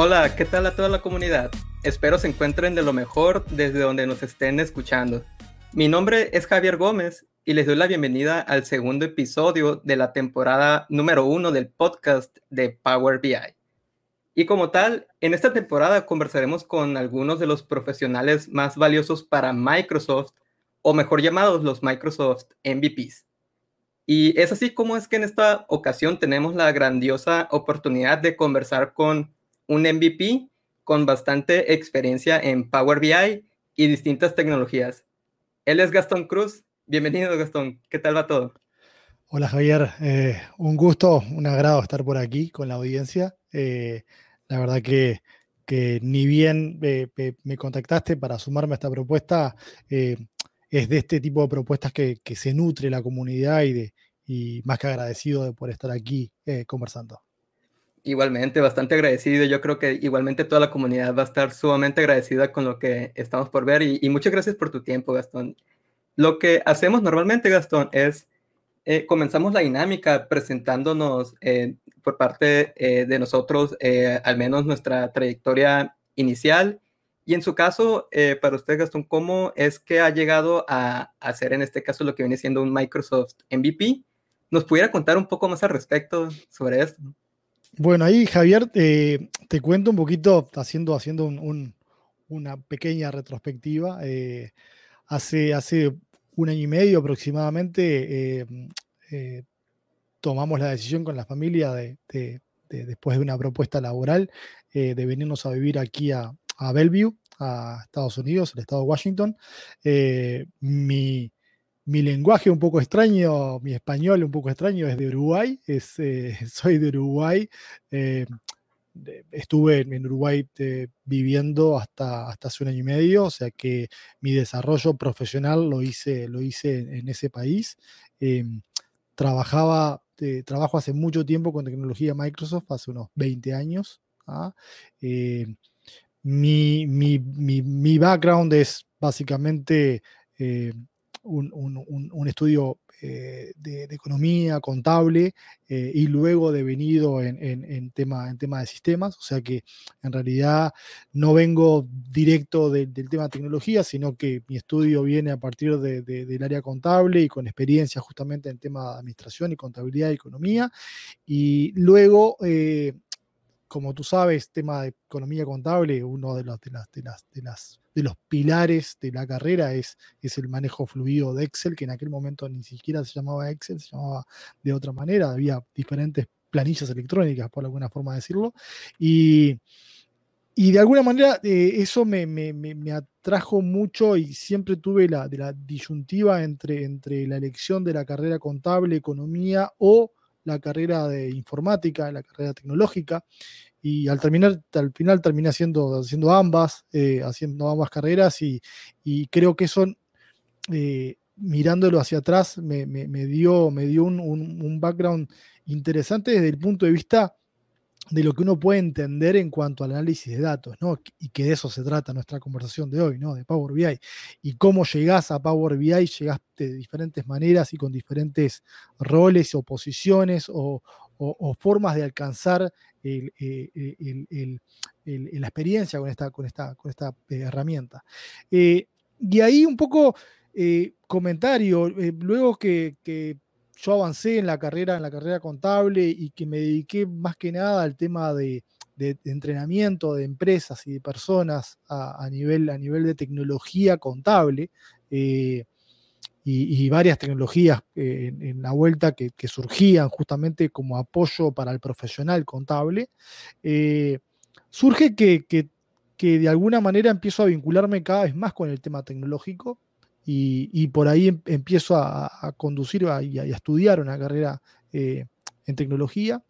Hola, ¿qué tal a toda la comunidad? Espero se encuentren de lo mejor desde donde nos estén escuchando. Mi nombre es Javier Gómez y les doy la bienvenida al segundo episodio de la temporada número uno del podcast de Power BI. Y como tal, en esta temporada conversaremos con algunos de los profesionales más valiosos para Microsoft, o mejor llamados los Microsoft MVPs. Y es así como es que en esta ocasión tenemos la grandiosa oportunidad de conversar con un MVP con bastante experiencia en Power BI y distintas tecnologías. Él es Gastón Cruz. Bienvenido, Gastón. ¿Qué tal va todo? Hola, Javier. Eh, un gusto, un agrado estar por aquí con la audiencia. Eh, la verdad que, que ni bien eh, me contactaste para sumarme a esta propuesta, es de este tipo de propuestas que, se nutre la comunidad y más que agradecido de por estar aquí conversando. Igualmente, bastante agradecido. Yo creo que igualmente toda la comunidad va a estar sumamente agradecida con lo que estamos por ver y, muchas gracias por tu tiempo, Gastón. Lo que hacemos normalmente, Gastón, es eh, comenzamos la dinámica presentándonos eh, por parte eh, de nosotros, al menos nuestra trayectoria inicial. Y en su caso, para usted, Gastón, ¿cómo es que ha llegado a hacer en este caso lo que viene siendo un Microsoft MVP? ¿Nos pudiera contar un poco más al respecto sobre esto? Bueno, ahí Javier, eh, te cuento un poquito, haciendo, haciendo una pequeña retrospectiva. Eh, hace, hace un año y medio aproximadamente eh, tomamos la decisión con la familia de, después de una propuesta laboral de venirnos a vivir aquí a, a Bellevue, a Estados Unidos, el estado de Washington. mi, mi lenguaje un poco extraño, mi español un poco extraño es de Uruguay, es, eh, soy de Uruguay. Eh, estuve en Uruguay eh, viviendo hasta, hasta hace un año y medio, o sea que mi desarrollo profesional lo hice, lo hice en, ese país. trabajaba, trabajo hace mucho tiempo con tecnología Microsoft, hace unos 20 años. ¿ah? Mi, mi, mi, mi, background es básicamente un, estudio eh, de, economía contable eh, y luego devenido en, en, tema, en tema de sistemas, o sea que en realidad no vengo directo del tema de tecnología, sino que mi estudio viene a partir del área contable y con experiencia justamente en tema de administración y contabilidad y economía, y luego eh, como tú sabes, tema de economía contable, uno de los, de las, de las, de los pilares de la carrera es, es el manejo fluido de Excel, que en aquel momento ni siquiera se llamaba Excel, se llamaba de otra manera, había diferentes planillas electrónicas, por alguna forma decirlo, y, y de alguna manera eh, eso me, me, me, atrajo mucho y siempre tuve la, de la disyuntiva entre, entre la elección de la carrera contable, economía o la carrera de informática, la carrera tecnológica y al terminar, al final terminé haciendo, haciendo ambas, eh, haciendo ambas carreras y, creo que eso, eh, mirándolo hacia atrás, me, dio, me dio un, background interesante desde el punto de vista de lo que uno puede entender en cuanto al análisis de datos, ¿no? Y que de eso se trata nuestra conversación de hoy, ¿no? De Power BI. Y cómo llegás a Power BI, llegás de diferentes maneras y con diferentes roles o posiciones o, formas de alcanzar eh, la experiencia con esta, con esta, con esta eh, herramienta. Eh, y ahí un poco comentario, luego que, yo avancé en la carrera, en la carrera contable y que me dediqué más que nada al tema de, entrenamiento de empresas y de personas a, nivel, a nivel de tecnología contable y, varias tecnologías eh, en, la vuelta que, surgían justamente como apoyo para el profesional contable, eh, surge que, de alguna manera empiezo a vincularme cada vez más con el tema tecnológico y, por ahí em, empiezo a, conducir y a, estudiar una carrera eh, en tecnología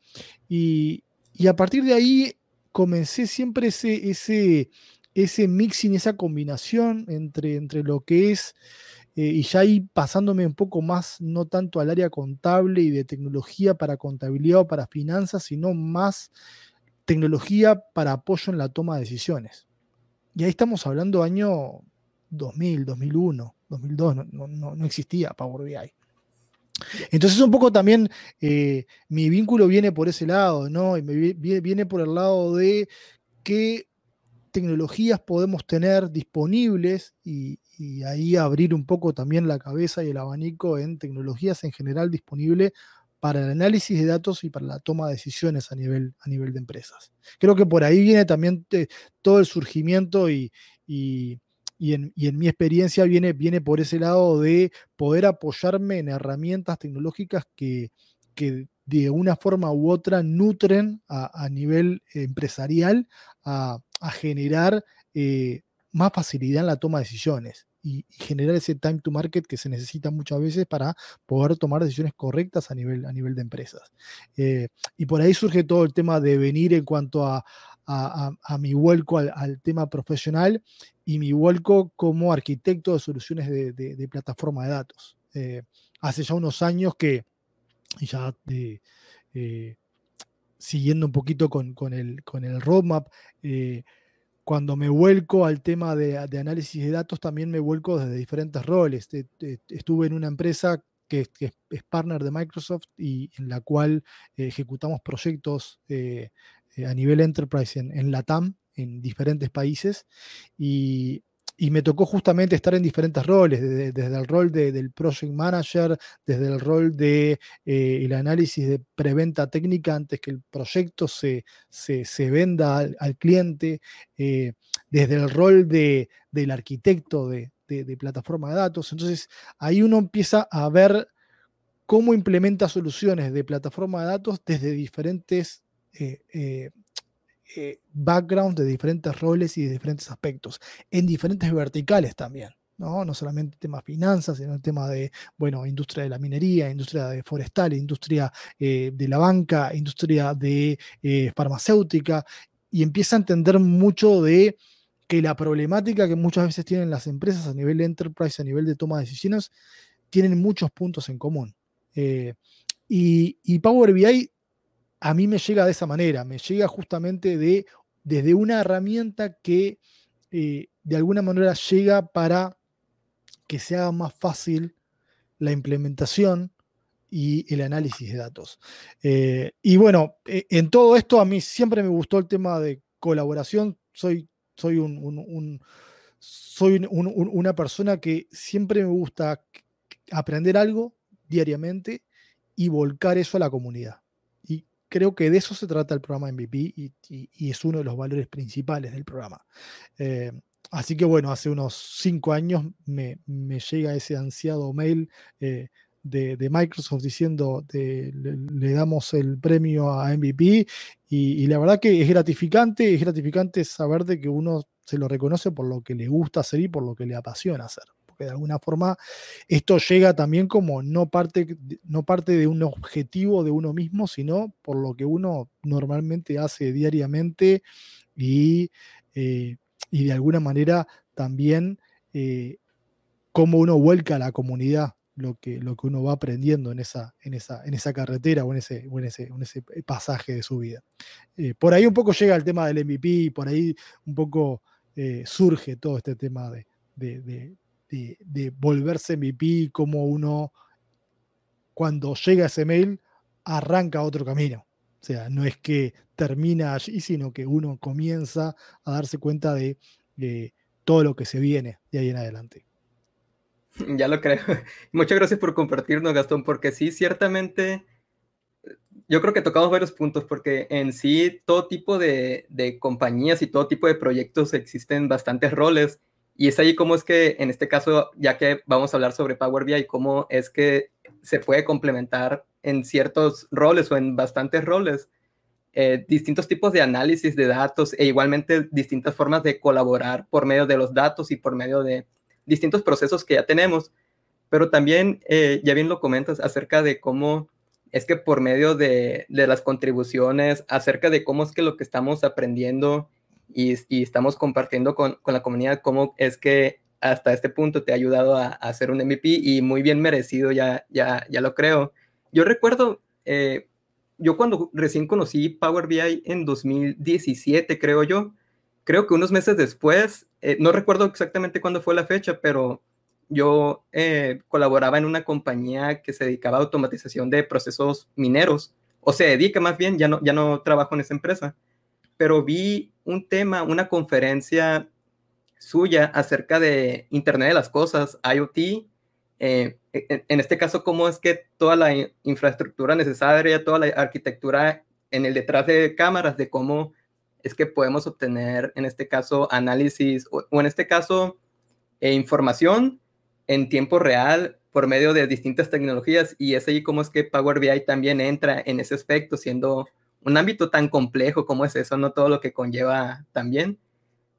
y, a partir de ahí comencé siempre ese, ese, ese mixing, esa combinación entre, entre lo que es eh, y ya ahí pasándome un poco más, no tanto al área contable y de tecnología para contabilidad o para finanzas, sino más tecnología para apoyo en la toma de decisiones. Y ahí estamos hablando año 2000, 2001, 2002, no, existía Power BI. Entonces un poco también eh, mi vínculo viene por ese lado, ¿no? Y me viene por el lado de qué tecnologías podemos tener disponibles y, ahí abrir un poco también la cabeza y el abanico en tecnologías en general disponibles para el análisis de datos y para la toma de decisiones a nivel, a nivel de empresas. Creo que por ahí viene también eh, todo el surgimiento y, en, mi experiencia viene, viene por ese lado de poder apoyarme en herramientas tecnológicas que, de una forma u otra nutren a, nivel empresarial a, generar eh, más facilidad en la toma de decisiones y, generar ese time to market que se necesita muchas veces para poder tomar decisiones correctas a nivel, a nivel de empresas. Eh, y por ahí surge todo el tema de venir en cuanto a, mi vuelco al, tema profesional y mi vuelco como arquitecto de soluciones de, plataforma de datos. Eh, hace ya unos años que, ya eh, siguiendo un poquito con, con, el, con el roadmap, cuando me vuelco al tema de, análisis de datos, también me vuelco desde diferentes roles. Estuve en una empresa que, es partner de Microsoft y en la cual eh, ejecutamos proyectos eh, eh, a nivel enterprise en, en, LATAM, en diferentes países. Y y me tocó justamente estar en diferentes roles, desde, el rol del project manager, desde el rol de eh, análisis de preventa técnica antes que el proyecto se, se, venda al, cliente, eh, desde el rol de, del arquitecto de, plataforma de datos. Entonces ahí uno empieza a ver cómo implementa soluciones de plataforma de datos desde diferentes eh, background de diferentes roles y de diferentes aspectos, en diferentes verticales también. ¿no? no solamente el tema finanzas, sino el tema de, bueno, industria de la minería, industria forestal, industria eh, de la banca, industria de eh, farmacéutica, y empieza a entender mucho de que la problemática que muchas veces tienen las empresas a nivel de enterprise, a nivel de toma de decisiones, tienen muchos puntos en común. y, y, Power BI a mí me llega de esa manera, me llega justamente de, desde una herramienta que eh, de alguna manera llega para que se haga más fácil la implementación y el análisis de datos. Eh, y bueno, e, en todo esto a mí siempre me gustó el tema de colaboración. Soy, soy, un, soy una persona que siempre me gusta aprender algo diariamente y volcar eso a la comunidad creo que de eso se trata el programa MVP y, es uno de los valores principales del programa. Eh, así que bueno, hace unos cinco años me, llega ese ansiado mail eh, de, Microsoft diciendo le, damos el premio a MVP y, la verdad que es gratificante, es gratificante saber de que uno se lo reconoce por lo que le gusta hacer y por lo que le apasiona hacer de alguna forma esto llega también como no parte, no parte de un objetivo de uno mismo, sino por lo que uno normalmente hace diariamente y, eh, de alguna manera también eh, cómo uno vuelca a la comunidad lo que, lo que uno va aprendiendo en esa, en esa, en esa carretera o en ese, en ese, ese pasaje de su vida. Eh, por ahí un poco llega el tema del MVP, y por ahí un poco surge todo este tema de, volverse MVP, como uno, cuando llega ese mail, arranca otro camino. O sea, no es que termina allí, sino que uno comienza a darse cuenta de, todo lo que se viene de ahí en adelante. Ya lo creo. Muchas gracias por compartirnos, Gastón, porque sí, ciertamente, yo creo que tocamos varios puntos, porque en sí todo tipo de, de compañías y todo tipo de proyectos existen bastantes roles y es ahí como es que, en este caso, ya que vamos a hablar sobre Power BI, cómo es que se puede complementar en ciertos roles o en bastantes roles, eh, distintos tipos de análisis de datos e igualmente distintas formas de colaborar por medio de los datos y por medio de distintos procesos que ya tenemos. Pero también, eh, ya bien lo comentas, acerca de cómo es que por medio de, de las contribuciones, acerca de cómo es que lo que estamos aprendiendo y, estamos compartiendo con, con, la comunidad cómo es que hasta este punto te ha ayudado a, hacer un MVP y muy bien merecido, ya, ya, ya lo creo. Yo recuerdo, eh, yo cuando recién conocí Power BI en 2017, creo yo, creo que unos meses después, eh, no recuerdo exactamente cuándo fue la fecha, pero yo eh, colaboraba en una compañía que se dedicaba a automatización de procesos mineros, o se dedica más bien, ya no, ya no trabajo en esa empresa, pero vi un tema, una conferencia suya acerca de Internet de las Cosas, IoT. Eh, en este caso, cómo es que toda la infraestructura necesaria, toda la arquitectura en el detrás de cámaras, de cómo es que podemos obtener, en este caso, análisis o, en este caso, eh, información en tiempo real por medio de distintas tecnologías y es ahí como es que Power BI también entra en ese aspecto, siendo un ámbito tan complejo como es eso, no todo lo que conlleva también.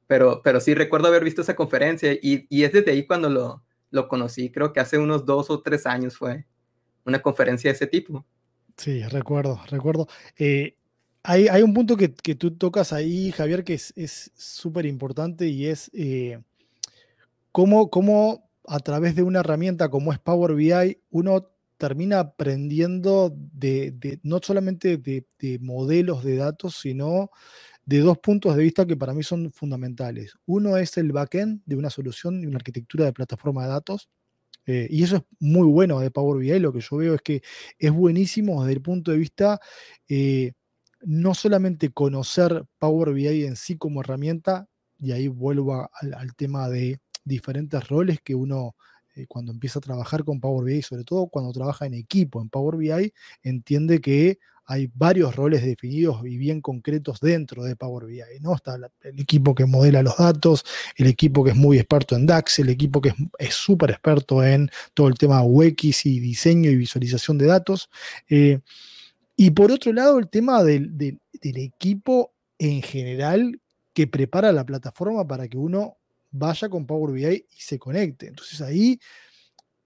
Pero, pero sí recuerdo haber visto esa conferencia y, y es desde ahí cuando lo, lo conocí, creo que hace unos dos o tres años fue una conferencia de ese tipo. Sí, recuerdo, recuerdo. Eh, hay, hay, un punto que, que, tú tocas ahí, Javier, que es súper importante y es eh, cómo, cómo a través de una herramienta como es Power BI, uno termina aprendiendo de, no solamente de, modelos de datos, sino de dos puntos de vista que para mí son fundamentales. Uno es el backend de una solución, de una arquitectura de plataforma de datos. Eh, y eso es muy bueno de Power BI. Lo que yo veo es que es buenísimo desde el punto de vista eh, no solamente conocer Power BI en sí como herramienta, y ahí vuelvo al tema de diferentes roles que uno eh, cuando empieza a trabajar con Power BI, sobre todo cuando trabaja en equipo en Power BI, entiende que hay varios roles definidos y bien concretos dentro de Power BI. ¿no? Está el equipo que modela los datos, el equipo que es muy experto en DAX, el equipo que es súper experto en todo el tema UX y diseño y visualización de datos. Eh, y por otro lado, el tema del, del equipo en general que prepara la plataforma para que uno vaya con Power BI y se conecte. Entonces ahí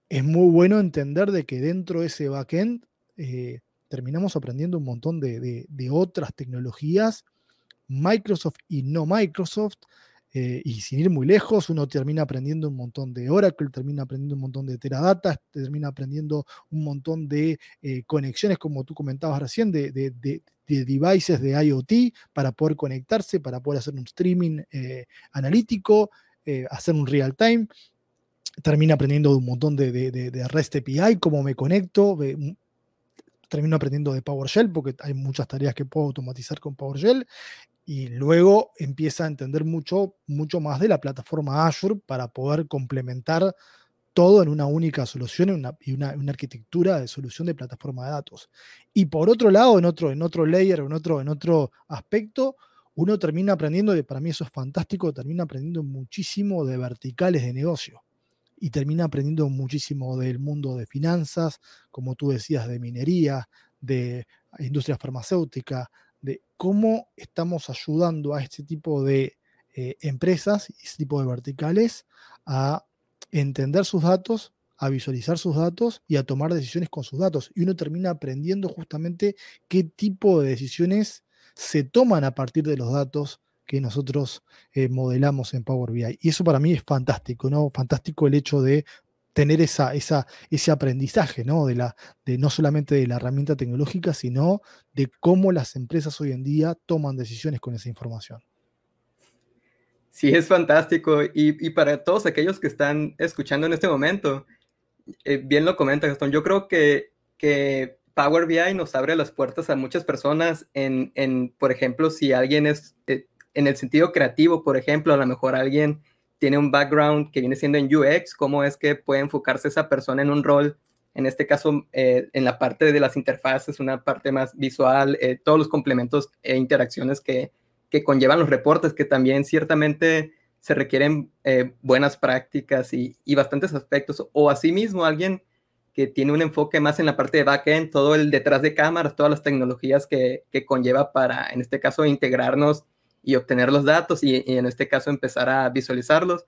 es muy bueno entender de que dentro de ese backend eh, terminamos aprendiendo un montón de, otras tecnologías, Microsoft y no Microsoft, eh, y sin ir muy lejos, uno termina aprendiendo un montón de Oracle, termina aprendiendo un montón de Teradata, termina aprendiendo un montón de eh, conexiones, como tú comentabas recién, de, de, devices de IoT para poder conectarse, para poder hacer un streaming analítico, eh, hacer un real time. Termino aprendiendo un montón de, de, REST API, cómo me conecto. termino aprendiendo de PowerShell porque hay muchas tareas que puedo automatizar con PowerShell. Y luego empieza a entender mucho, mucho más de la plataforma Azure para poder complementar todo en una única solución y una, una, arquitectura de solución de plataforma de datos. Y por otro lado, en otro, en otro layer, en otro, en otro aspecto, uno termina aprendiendo, y para mí eso es fantástico, termina aprendiendo muchísimo de verticales de negocio y termina aprendiendo muchísimo del mundo de finanzas, como tú decías, de minería, de industria farmacéutica, de cómo estamos ayudando a este tipo de eh, empresas y este tipo de verticales a entender sus datos, a visualizar sus datos y a tomar decisiones con sus datos. Y uno termina aprendiendo justamente qué tipo de decisiones se toman a partir de los datos que nosotros eh, modelamos en Power BI. Y eso para mí es fantástico, ¿no? Fantástico el hecho de tener esa, ese aprendizaje, ¿no? De, la, de no solamente de la herramienta tecnológica, sino de cómo las empresas hoy en día toman decisiones con esa información. Sí, es fantástico. Y, para todos aquellos que están escuchando en este momento, eh, bien lo comenta Gastón, yo creo que, que Power BI nos abre las puertas a muchas personas en, en por ejemplo, si alguien es eh, en el sentido creativo, por ejemplo, a lo mejor alguien tiene un background que viene siendo en UX, cómo es que puede enfocarse esa persona en un rol, en este caso, eh, en la parte de las interfaces, una parte más visual, eh, todos los complementos e interacciones que, que, conllevan los reportes, que también ciertamente se requieren buenas prácticas y, y bastantes aspectos, o asimismo alguien que tiene un enfoque más en la parte de backend, todo el detrás de cámaras, todas las tecnologías que, que conlleva para, en este caso, integrarnos y obtener los datos y, en este caso empezar a visualizarlos.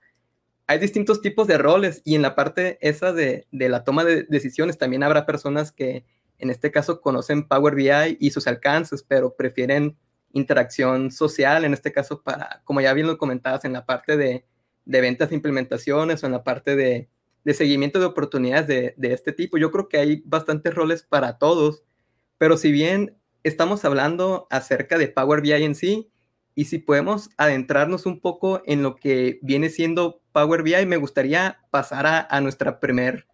Hay distintos tipos de roles y en la parte esa de, de la toma de decisiones también habrá personas que en este caso conocen Power BI y sus alcances, pero prefieren interacción social, en este caso para, como ya bien lo comentabas, en la parte de, de ventas de implementaciones o en la parte de, de seguimiento de oportunidades de, de, este tipo. Yo creo que hay bastantes roles para todos, pero si bien estamos hablando acerca de Power BI en sí, y si podemos adentrarnos un poco en lo que viene siendo Power BI, me gustaría pasar a, nuestra primer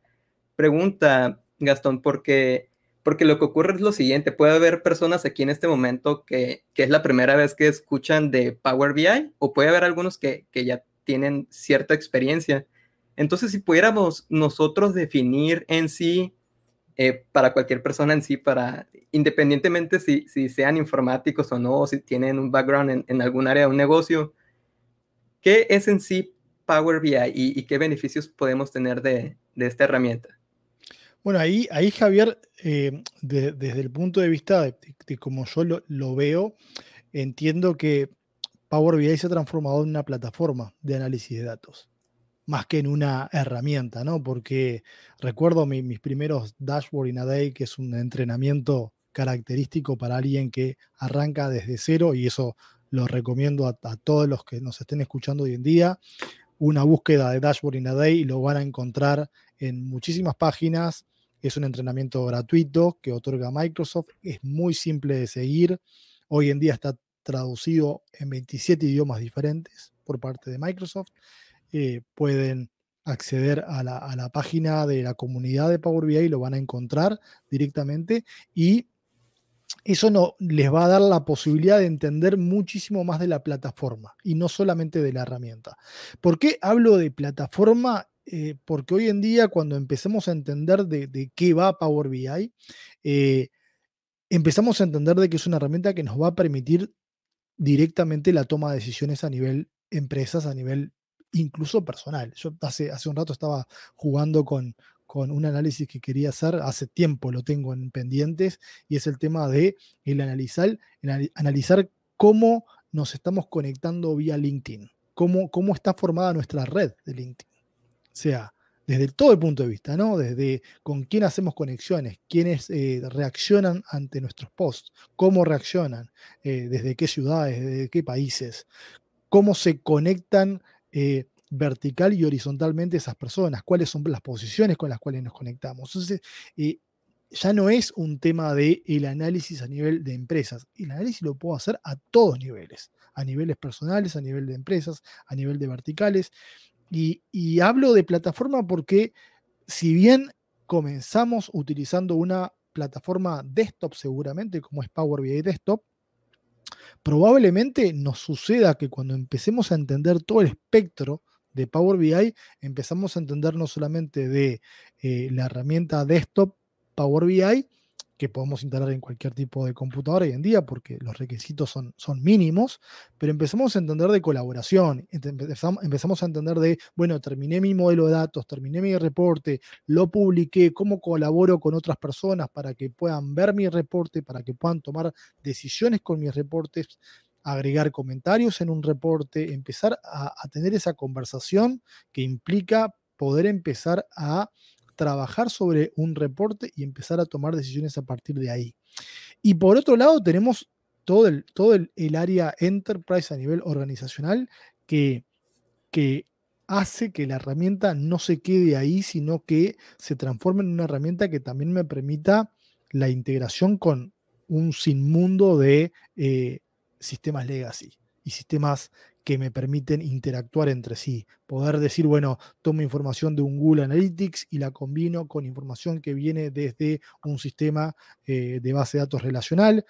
pregunta, Gastón, porque Porque lo que ocurre es lo siguiente, puede haber personas aquí en este momento que, que es la primera vez que escuchan de Power BI o puede haber algunos que, que ya tienen cierta experiencia. Entonces, si pudiéramos nosotros definir en sí, eh, para cualquier persona en sí, para independientemente si, si, sean informáticos o no, o si tienen un background en, algún área de un negocio, ¿qué es en sí Power BI y, qué beneficios podemos tener de, de esta herramienta? Bueno, ahí, Javier, eh, de, desde el punto de vista de, de como yo lo, veo, entiendo que Power BI se ha transformado en una plataforma de análisis de datos, más que en una herramienta, ¿no? Porque recuerdo mi, mis primeros Dashboard in a Day, que es un entrenamiento característico para alguien que arranca desde cero, y eso lo recomiendo a, todos los que nos estén escuchando hoy en día. Una búsqueda de Dashboard in a Day y lo van a encontrar en muchísimas páginas es un entrenamiento gratuito que otorga Microsoft. Es muy simple de seguir. Hoy en día está traducido en 27 idiomas diferentes por parte de Microsoft. Eh, pueden acceder a la, página de la comunidad de Power BI y lo van a encontrar directamente y eso no, les va a dar la posibilidad de entender muchísimo más de la plataforma y no solamente de la herramienta. ¿Por qué hablo de plataforma eh, porque hoy en día cuando empezamos a entender de, de qué va Power BI, eh, empezamos a entender de que es una herramienta que nos va a permitir directamente la toma de decisiones a nivel empresas, a nivel incluso personal. Yo hace, hace un rato estaba jugando con, con un análisis que quería hacer, hace tiempo lo tengo en pendientes, y es el tema de el analizar, el analizar cómo nos estamos conectando vía LinkedIn, cómo, cómo está formada nuestra red de LinkedIn sea desde todo el punto de vista, ¿no? Desde con quién hacemos conexiones, quiénes eh, reaccionan ante nuestros posts, cómo reaccionan, eh, desde qué ciudades, desde qué países, cómo se conectan eh, vertical y horizontalmente esas personas, cuáles son las posiciones con las cuales nos conectamos. Entonces, eh, ya no es un tema de el análisis a nivel de empresas. El análisis lo puedo hacer a todos niveles, a niveles personales, a nivel de empresas, a nivel de verticales. Y, y, hablo de plataforma porque si bien comenzamos utilizando una plataforma desktop seguramente, como es Power BI Desktop, probablemente nos suceda que cuando empecemos a entender todo el espectro de Power BI, empezamos a entender no solamente de eh, la herramienta desktop Power BI, que podemos instalar en cualquier tipo de computadora hoy en día porque los requisitos son, son mínimos, pero empezamos a entender de colaboración, empezamos, empezamos a entender de, bueno, terminé mi modelo de datos, terminé mi reporte, lo publiqué, cómo colaboro con otras personas para que puedan ver mi reporte, para que puedan tomar decisiones con mis reportes, agregar comentarios en un reporte, empezar a, tener esa conversación que implica poder empezar a trabajar sobre un reporte y empezar a tomar decisiones a partir de ahí. Y por otro lado, tenemos todo el, todo el, el área enterprise a nivel organizacional que, que hace que la herramienta no se quede ahí, sino que se transforme en una herramienta que también me permita la integración con un sinmundo de eh, sistemas legacy y sistemas que me permiten interactuar entre sí. Poder decir, bueno, tomo información de un Google Analytics y la combino con información que viene desde un sistema eh, de base de datos relacional,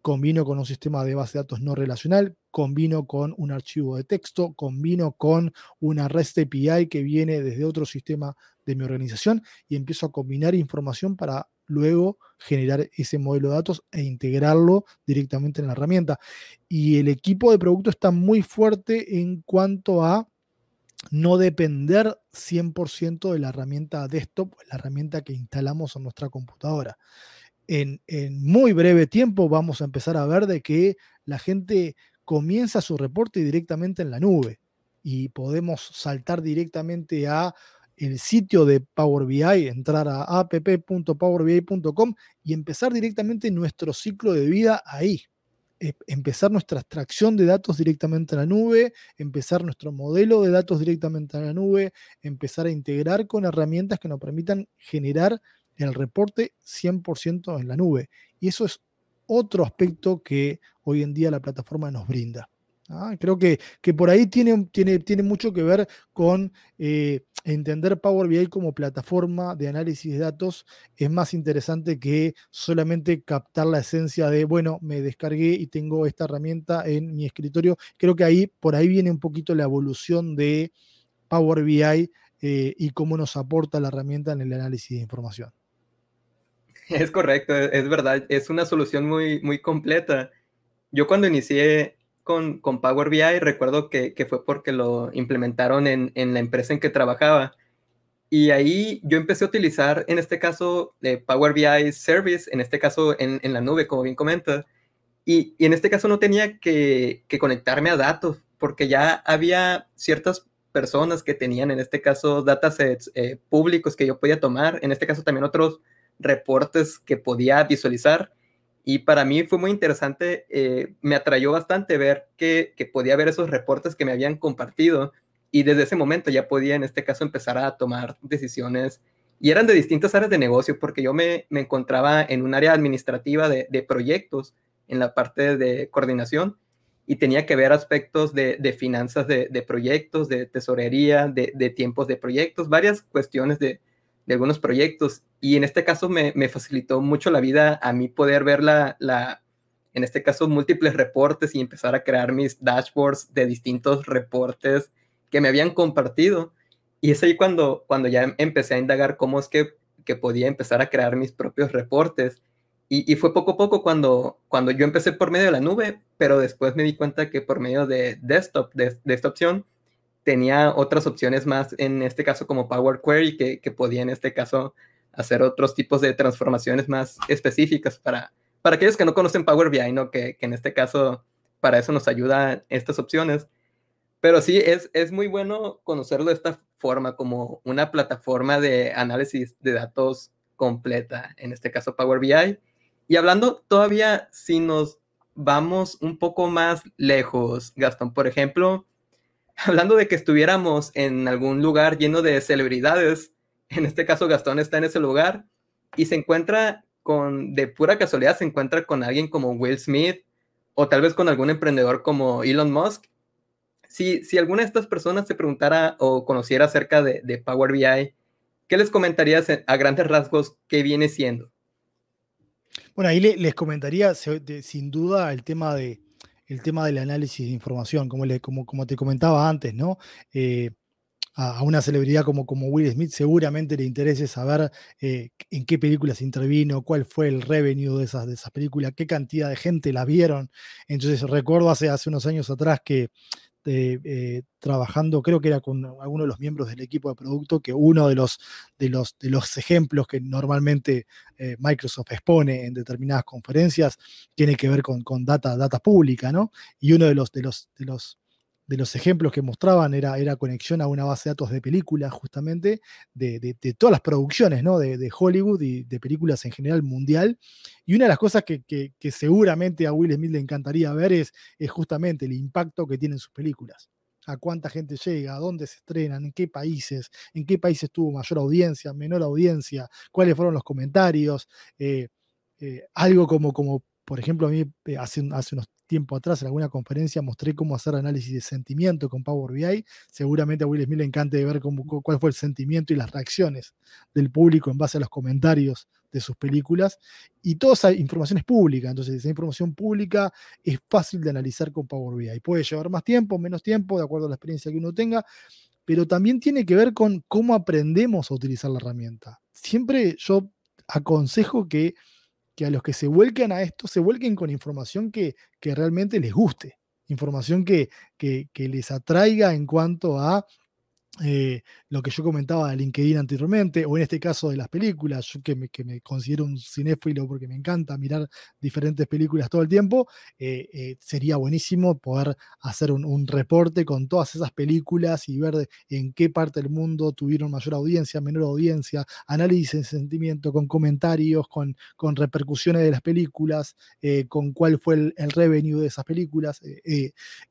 combino con un sistema de base de datos no relacional, combino con un archivo de texto, combino con una REST API que viene desde otro sistema de mi organización y empiezo a combinar información para luego generar ese modelo de datos e integrarlo directamente en la herramienta. Y el equipo de producto está muy fuerte en cuanto a no depender 100% de la herramienta desktop, la herramienta que instalamos en nuestra computadora. En, en, muy breve tiempo vamos a empezar a ver de que la gente comienza su reporte directamente en la nube y podemos saltar directamente a el sitio de Power BI, entrar a app.powerbi.com y empezar directamente nuestro ciclo de vida ahí. E, empezar nuestra extracción de datos directamente en la nube, empezar nuestro modelo de datos directamente en la nube, empezar a integrar con herramientas que nos permitan generar el reporte 100% en la nube. Y eso es otro aspecto que hoy en día la plataforma nos brinda. Creo que, que, por ahí tiene, tiene, tiene, mucho que ver con eh, entender Power BI como plataforma de análisis de datos. Es más interesante que solamente captar la esencia de, bueno, me descargué y tengo esta herramienta en mi escritorio. Creo que ahí, por ahí viene un poquito la evolución de Power BI eh, y cómo nos aporta la herramienta en el análisis de información. Es correcto, es verdad, es una solución muy, muy completa. Yo cuando inicié con, con Power BI recuerdo que, que, fue porque lo implementaron en, en, la empresa en que trabajaba. Y ahí yo empecé a utilizar, en este caso, de Power BI Service, en este caso en, en la nube, como bien comenta. Y, y, en este caso no tenía que, que conectarme a datos, porque ya había ciertas personas que tenían, en este caso, datasets eh, públicos que yo podía tomar, en este caso también otros reportes que podía visualizar. Y para mí fue muy interesante, eh, me atrayó bastante ver que, que, podía ver esos reportes que me habían compartido y desde ese momento ya podía en este caso empezar a tomar decisiones y eran de distintas áreas de negocio porque yo me, me encontraba en un área administrativa de, de, proyectos en la parte de coordinación y tenía que ver aspectos de, de finanzas de, de, proyectos, de tesorería, de, tiempos de proyectos, varias cuestiones de, de algunos proyectos. Y en este caso me, me, facilitó mucho la vida a mí poder ver la, la, en este caso, múltiples reportes y empezar a crear mis dashboards de distintos reportes que me habían compartido. Y es ahí cuando, cuando ya empecé a indagar cómo es que, que podía empezar a crear mis propios reportes. Y, y, fue poco a poco cuando, cuando yo empecé por medio de la nube, pero después me di cuenta que por medio de desktop, de, de esta opción, tenía otras opciones más, en este caso como Power Query, que, podía en este caso hacer otros tipos de transformaciones más específicas para, para aquellos que no conocen Power BI, ¿no? que, en este caso para eso nos ayuda estas opciones. Pero sí, es, es muy bueno conocerlo de esta forma, como una plataforma de análisis de datos completa, en este caso Power BI. Y hablando todavía, si nos vamos un poco más lejos, Gastón, por ejemplo, hablando de que estuviéramos en algún lugar lleno de celebridades, en este caso Gastón está en ese lugar y se encuentra con, de pura casualidad, se encuentra con alguien como Will Smith o tal vez con algún emprendedor como Elon Musk. Si, si alguna de estas personas se preguntara o conociera acerca de, de Power BI, ¿qué les comentarías a grandes rasgos qué viene siendo? Bueno, ahí les comentaría sin duda el tema de, el tema del análisis de información, como, le, como, como te comentaba antes, ¿no? Eh, a, una celebridad como, como Will Smith seguramente le interese saber eh, en qué películas intervino, cuál fue el revenue de esas, de esas películas, qué cantidad de gente la vieron. Entonces recuerdo hace, hace unos años atrás que eh, trabajando, creo que era con alguno de los miembros del equipo de producto, que uno de los, de los, de los ejemplos que normalmente eh, Microsoft expone en determinadas conferencias tiene que ver con, con, data, data pública, ¿no? Y uno de los, de los, de los de los ejemplos que mostraban era, era conexión a una base de datos de películas, justamente, de, de, todas las producciones ¿no? de, de, Hollywood y de películas en general mundial. Y una de las cosas que, que, seguramente a Will Smith le encantaría ver es, es justamente el impacto que tienen sus películas. A cuánta gente llega, a dónde se estrenan, en qué países, en qué países tuvo mayor audiencia, menor audiencia, cuáles fueron los comentarios. Eh, eh, algo como, como por ejemplo, a mí eh, hace, hace unos tiempo atrás en alguna conferencia mostré cómo hacer análisis de sentimiento con Power BI. Seguramente a Will Smith le encante ver cuál fue el sentimiento y las reacciones del público en base a los comentarios de sus películas. Y toda esa información es pública, entonces esa información pública es fácil de analizar con Power BI. Puede llevar más tiempo, menos tiempo, de acuerdo a la experiencia que uno tenga, pero también tiene que ver con cómo aprendemos a utilizar la herramienta. Siempre yo aconsejo que que a los que se vuelquen a esto, se vuelquen con información que, que realmente les guste, información que, que, que les atraiga en cuanto a eh, lo que yo comentaba de LinkedIn anteriormente, o en este caso de las películas, yo que me, considero un cinéfilo porque me encanta mirar diferentes películas todo el tiempo, eh, eh, sería buenísimo poder hacer un, reporte con todas esas películas y ver en qué parte del mundo tuvieron mayor audiencia, menor audiencia, análisis de sentimiento, con comentarios, con, con repercusiones de las películas, con cuál fue el, el, revenue de esas películas.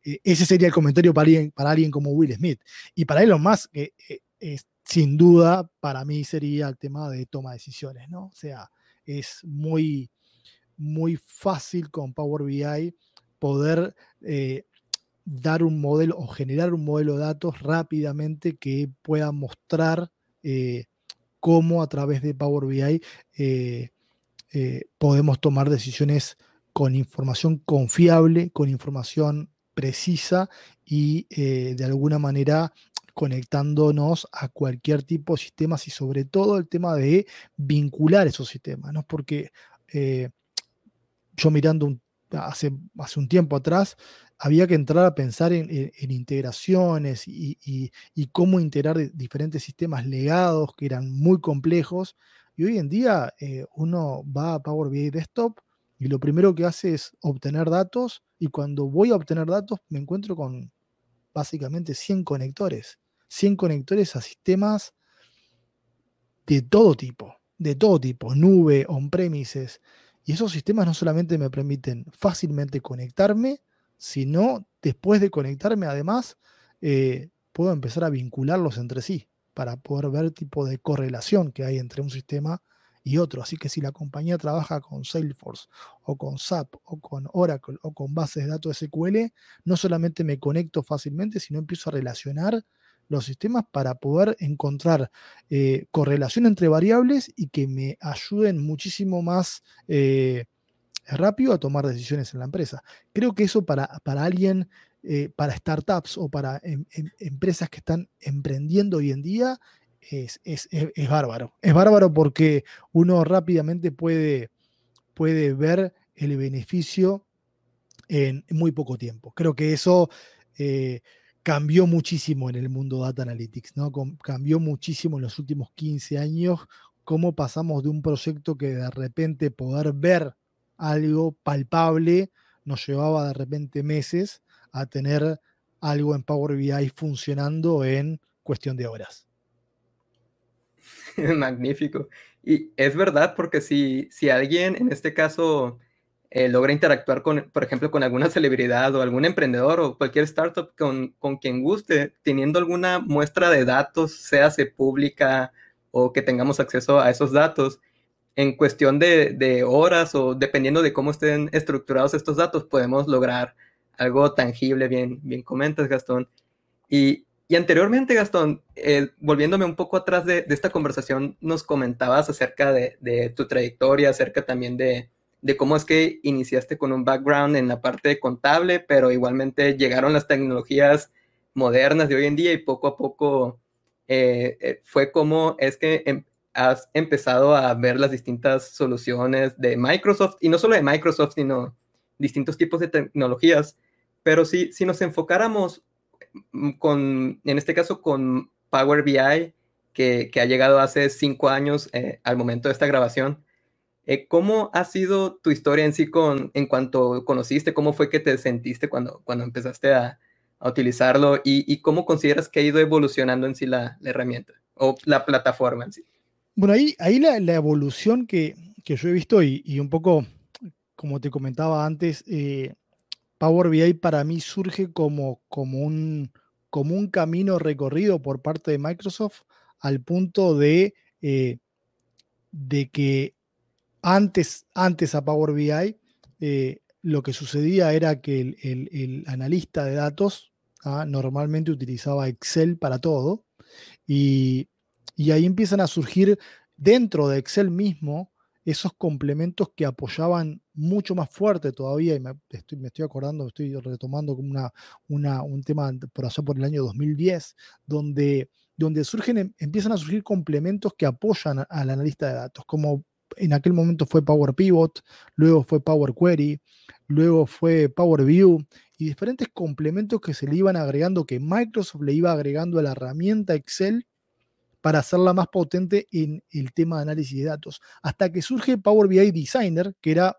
ese sería el comentario para alguien, para alguien como Will Smith. Y para él lo más, eh, sin duda, para mí sería el tema de toma de decisiones, ¿no? O sea, es muy, muy fácil con Power BI poder eh, dar un modelo o generar un modelo de datos rápidamente que pueda mostrar eh, cómo a través de Power BI podemos tomar decisiones con información confiable, con información precisa y de alguna manera conectándonos a cualquier tipo de sistemas y sobre todo el tema de vincular esos sistemas, ¿no? Porque yo mirando hace, hace un tiempo atrás, había que entrar a pensar en, integraciones y, cómo integrar diferentes sistemas legados que eran muy complejos. Y hoy en día eh, uno va a Power BI Desktop y lo primero que hace es obtener datos y cuando voy a obtener datos me encuentro con básicamente 100 conectores. 100 conectores a sistemas de todo tipo, de todo tipo, nube, on-premises. Y esos sistemas no solamente me permiten fácilmente conectarme, sino después de conectarme, además, eh, puedo empezar a vincularlos entre sí para poder ver el tipo de correlación que hay entre un sistema y otro. Así que si la compañía trabaja con Salesforce o con SAP o con Oracle o con bases de datos SQL, no solamente me conecto fácilmente, sino empiezo a relacionar los sistemas para poder encontrar eh, correlación entre variables y que me ayuden muchísimo más eh, rápido a tomar decisiones en la empresa. Creo que eso para, para alguien, eh, para startups o para em, em, empresas que están emprendiendo hoy en día, es, bárbaro. Es bárbaro porque uno rápidamente puede, puede ver el beneficio en muy poco tiempo. Creo que eso cambió muchísimo en el mundo Data Analytics, ¿no? cambió muchísimo en los últimos 15 años cómo pasamos de un proyecto que de repente poder ver algo palpable, nos llevaba de repente meses a tener algo en Power BI funcionando en cuestión de horas. Magnífico. Y es verdad, porque si, si alguien, en este caso, eh, logra interactuar con, por ejemplo, con alguna celebridad o algún emprendedor o cualquier startup con, con quien guste, teniendo alguna muestra de datos, sea se pública o que tengamos acceso a esos datos, en cuestión de, horas o dependiendo de cómo estén estructurados estos datos, podemos lograr algo tangible, bien, bien comentas, Gastón. Y, anteriormente, Gastón, eh, volviéndome un poco atrás de, esta conversación, nos comentabas acerca de, tu trayectoria, acerca también de, cómo es que iniciaste con un background en la parte contable, pero igualmente llegaron las tecnologías modernas de hoy en día y poco a poco eh, eh, fue como es que em, has empezado a ver las distintas soluciones de Microsoft, y no solo de Microsoft, sino distintos tipos de tecnologías. Pero si, si nos enfocáramos mm, con, en este caso, con Power BI, que, que ha llegado hace cinco años eh, al momento de esta grabación, eh, ¿cómo ha sido tu historia en sí con, en cuanto conociste? ¿Cómo fue que te sentiste cuando, cuando empezaste a, utilizarlo? Y, cómo consideras que ha ido evolucionando en sí la, herramienta o la plataforma en sí? Bueno, ahí, ahí la, evolución que, yo he visto y, un poco, como te comentaba antes, eh, Power BI para mí surge como, como, un, como un camino recorrido por parte de Microsoft al punto de, eh, de que antes, antes a Power BI eh, lo que sucedía era que el, analista de datos ¿ah? normalmente utilizaba Excel para todo y ahí empiezan a surgir dentro de Excel mismo esos complementos que apoyaban mucho más fuerte todavía, y me estoy, me estoy acordando, estoy retomando como una, una, un tema por allá por el año 2010, donde, donde surgen, em, empiezan a surgir complementos que apoyan al analista de datos, como en aquel momento fue Power Pivot, luego fue Power Query, luego fue Power View, y diferentes complementos que se le iban agregando, que Microsoft le iba agregando a la herramienta Excel para hacerla más potente en el tema de análisis de datos. Hasta que surge Power BI Designer, que era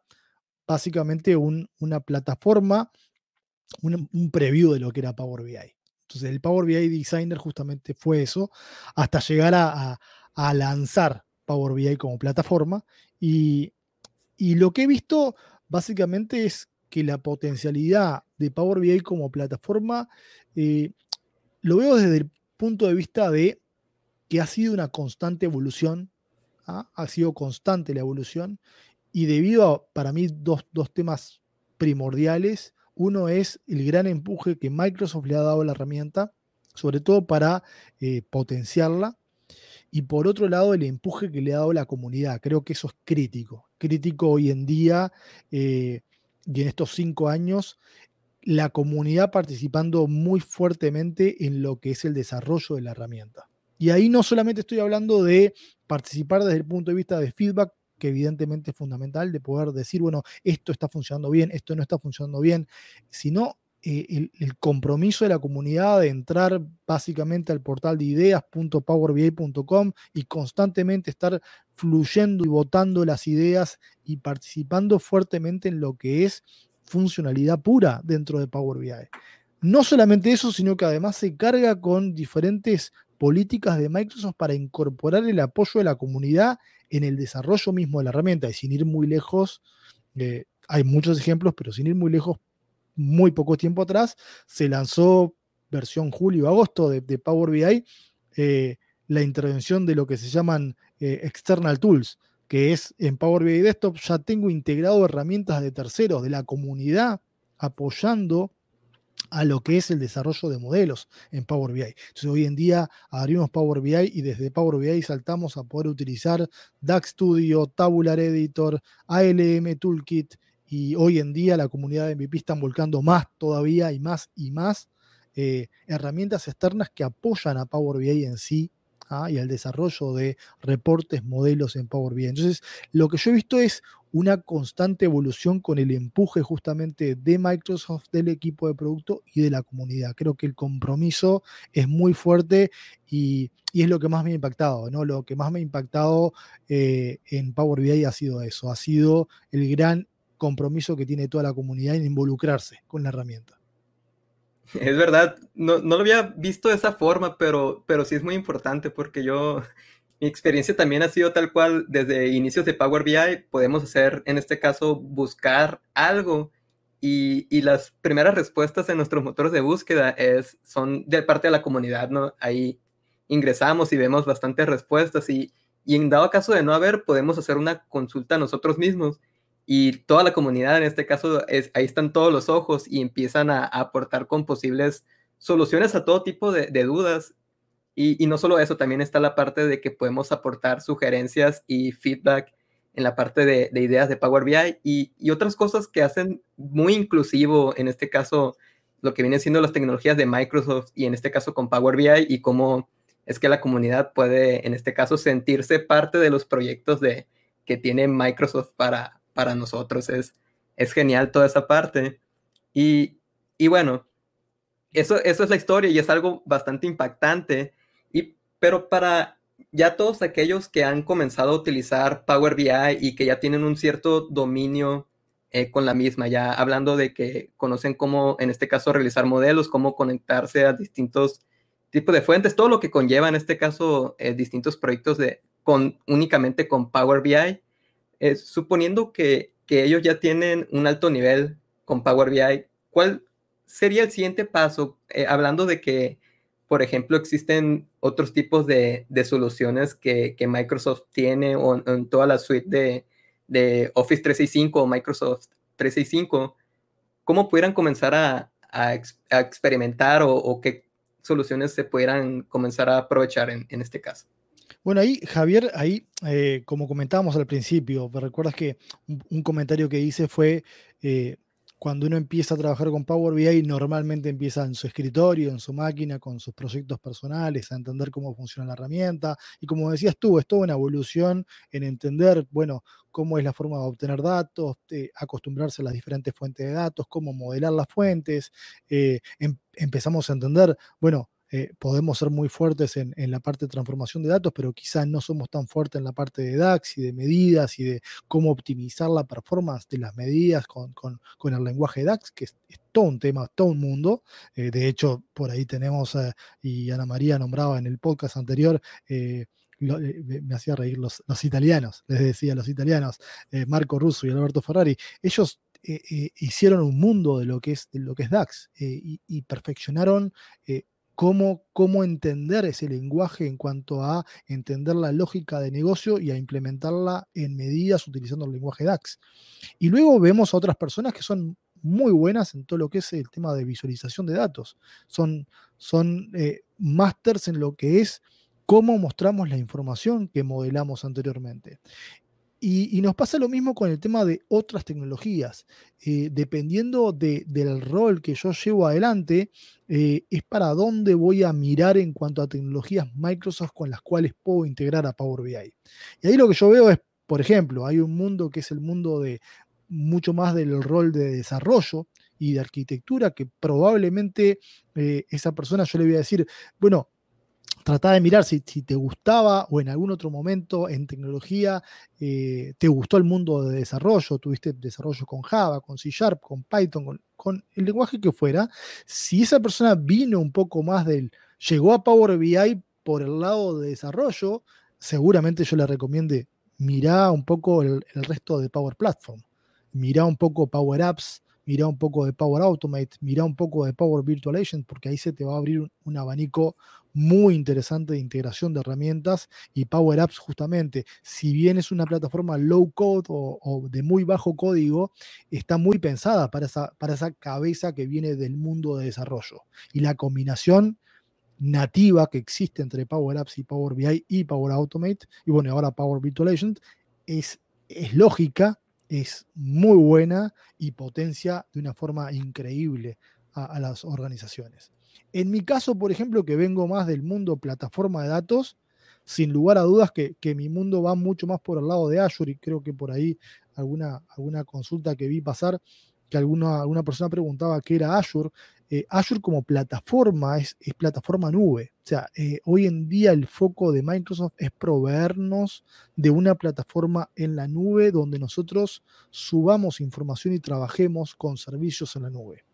básicamente una plataforma, un, preview de lo que era Power BI. Entonces el Power BI Designer justamente fue eso, hasta llegar a, lanzar Power BI como plataforma. Y, lo que he visto básicamente es que la potencialidad de Power BI como plataforma eh, lo veo desde el punto de vista de que ha sido una constante evolución, ¿ah? ha sido constante la evolución, y debido a, para mí, dos, temas primordiales. Uno es el gran empuje que Microsoft le ha dado a la herramienta, sobre todo para eh, potenciarla. Y por otro lado, el empuje que le ha dado la comunidad. Creo que eso es crítico. Crítico hoy en día eh, y en estos cinco años, la comunidad participando muy fuertemente en lo que es el desarrollo de la herramienta. Y ahí no solamente estoy hablando de participar desde el punto de vista de feedback, que evidentemente es fundamental, de poder decir, bueno, esto está funcionando bien, esto no está funcionando bien, sino eh, el, compromiso de la comunidad de entrar básicamente al portal de ideas.powerbi.com y constantemente estar fluyendo y votando las ideas y participando fuertemente en lo que es funcionalidad pura dentro de Power BI. No solamente eso, sino que además se carga con diferentes políticas de Microsoft para incorporar el apoyo de la comunidad en el desarrollo mismo de la herramienta. Y sin ir muy lejos, eh, hay muchos ejemplos, pero sin ir muy lejos, muy poco tiempo atrás, se lanzó versión julio-agosto de, Power BI, eh, la intervención de lo que se llaman eh, external tools, que es en Power BI Desktop ya tengo integrado herramientas de terceros, de la comunidad, apoyando a lo que es el desarrollo de modelos en Power BI. Entonces hoy en día abrimos Power BI y desde Power BI saltamos a poder utilizar DAX Studio, Tabular Editor, ALM Toolkit y hoy en día la comunidad de MVP están volcando más todavía y más y más eh, herramientas externas que apoyan a Power BI en sí ¿ah? y al desarrollo de reportes, modelos en Power BI. Entonces, lo que yo he visto es una constante evolución con el empuje justamente de Microsoft, del equipo de producto y de la comunidad. Creo que el compromiso es muy fuerte y, es lo que más me ha impactado, ¿no? Lo que más me ha impactado eh, en Power BI ha sido eso, ha sido el gran compromiso que tiene toda la comunidad en involucrarse con la herramienta. Es verdad, no, lo había visto de esa forma, pero, pero sí es muy importante porque yo, mi experiencia también ha sido tal cual, desde inicios de Power BI podemos hacer, en este caso, buscar algo y, y, las primeras respuestas en nuestros motores de búsqueda es, son de parte de la comunidad, ¿no? Ahí ingresamos y vemos bastantes respuestas y, y en dado caso de no haber, podemos hacer una consulta nosotros mismos y toda la comunidad, en este caso, es, ahí están todos los ojos y empiezan a, aportar con posibles soluciones a todo tipo de, dudas. Y, no solo eso, también está la parte de que podemos aportar sugerencias y feedback en la parte de, ideas de Power BI y, y, otras cosas que hacen muy inclusivo, en este caso, lo que viene siendo las tecnologías de Microsoft y en este caso con Power BI y cómo es que la comunidad puede, en este caso, sentirse parte de los proyectos de, que tiene Microsoft para, para nosotros. Es, es genial toda esa parte. Y, bueno, eso, eso es la historia y es algo bastante impactante. Y, pero para ya todos aquellos que han comenzado a utilizar Power BI y que ya tienen un cierto dominio eh, con la misma, ya hablando de que conocen cómo, en este caso, realizar modelos, cómo conectarse a distintos tipos de fuentes, todo lo que conlleva, en este caso, eh, distintos proyectos de, con, únicamente con Power BI suponiendo que, ellos ya tienen un alto nivel con Power BI, ¿cuál sería el siguiente paso? Eh, hablando de que, por ejemplo, existen otros tipos de, soluciones que, Microsoft tiene o en, toda la suite de, Office 365 o Microsoft 365, ¿cómo pudieran comenzar a, experimentar o, qué soluciones se pudieran comenzar a aprovechar en este caso? Bueno, ahí, Javier, ahí, eh, como comentábamos al principio, recuerdas que un, comentario que hice fue, eh, cuando uno empieza a trabajar con Power BI, normalmente empieza en su escritorio, en su máquina, con sus proyectos personales, a entender cómo funciona la herramienta. Y como decías tú, es toda una evolución en entender, bueno, cómo es la forma de obtener datos, acostumbrarse a las diferentes fuentes de datos, cómo modelar las fuentes. Eh, em, empezamos a entender, bueno, eh, podemos ser muy fuertes en, la parte de transformación de datos, pero quizás no somos tan fuertes en la parte de DAX y de medidas y de cómo optimizar la performance de las medidas con, el lenguaje DAX, que es, todo un tema, todo un mundo. Eh, de hecho, por ahí tenemos, eh, y Ana María nombraba en el podcast anterior, me hacía reír los, italianos, les decía los italianos, Marco Russo y Alberto Ferrari, ellos hicieron un mundo de lo que es, lo que es DAX y, perfeccionaron cómo, cómo entender ese lenguaje en cuanto a entender la lógica de negocio y a implementarla en medidas utilizando el lenguaje DAX. Y luego vemos a otras personas que son muy buenas en todo lo que es el tema de visualización de datos. Son, son eh, másters en lo que es cómo mostramos la información que modelamos anteriormente. Y, nos pasa lo mismo con el tema de otras tecnologías. Eh, dependiendo del rol que yo llevo adelante, eh, es para dónde voy a mirar en cuanto a tecnologías Microsoft con las cuales puedo integrar a Power BI. Y ahí lo que yo veo es, por ejemplo, hay un mundo que es el mundo de mucho más del rol de desarrollo y de arquitectura, que probablemente eh, esa persona yo le voy a decir, bueno, Trata de mirar si, te gustaba o en algún otro momento en tecnología eh, te gustó el mundo de desarrollo, tuviste desarrollo con Java, con C Sharp, con Python, con, el lenguaje que fuera. Si esa persona vino un poco más del, llegó a Power BI por el lado de desarrollo, seguramente yo le recomiende mirar un poco el, el resto de Power Platform, mirar un poco Power Apps, mira un poco de Power Automate, mira un poco de Power Virtual Agent, porque ahí se te va a abrir un, abanico muy interesante de integración de herramientas y Power Apps justamente, si bien es una plataforma low code o, de muy bajo código, está muy pensada para esa, para esa cabeza que viene del mundo de desarrollo. Y la combinación nativa que existe entre Power Apps y Power BI y Power Automate, y bueno, ahora Power Virtual Agent, es, es lógica es muy buena y potencia de una forma increíble a, las organizaciones. En mi caso, por ejemplo, que vengo más del mundo plataforma de datos, sin lugar a dudas que, mi mundo va mucho más por el lado de Azure y creo que por ahí alguna, alguna consulta que vi pasar, que alguna, alguna persona preguntaba qué era Azure. Eh, Azure como plataforma es, plataforma nube. O sea, eh, hoy en día el foco de Microsoft es proveernos de una plataforma en la nube donde nosotros subamos información y trabajemos con servicios en la nube.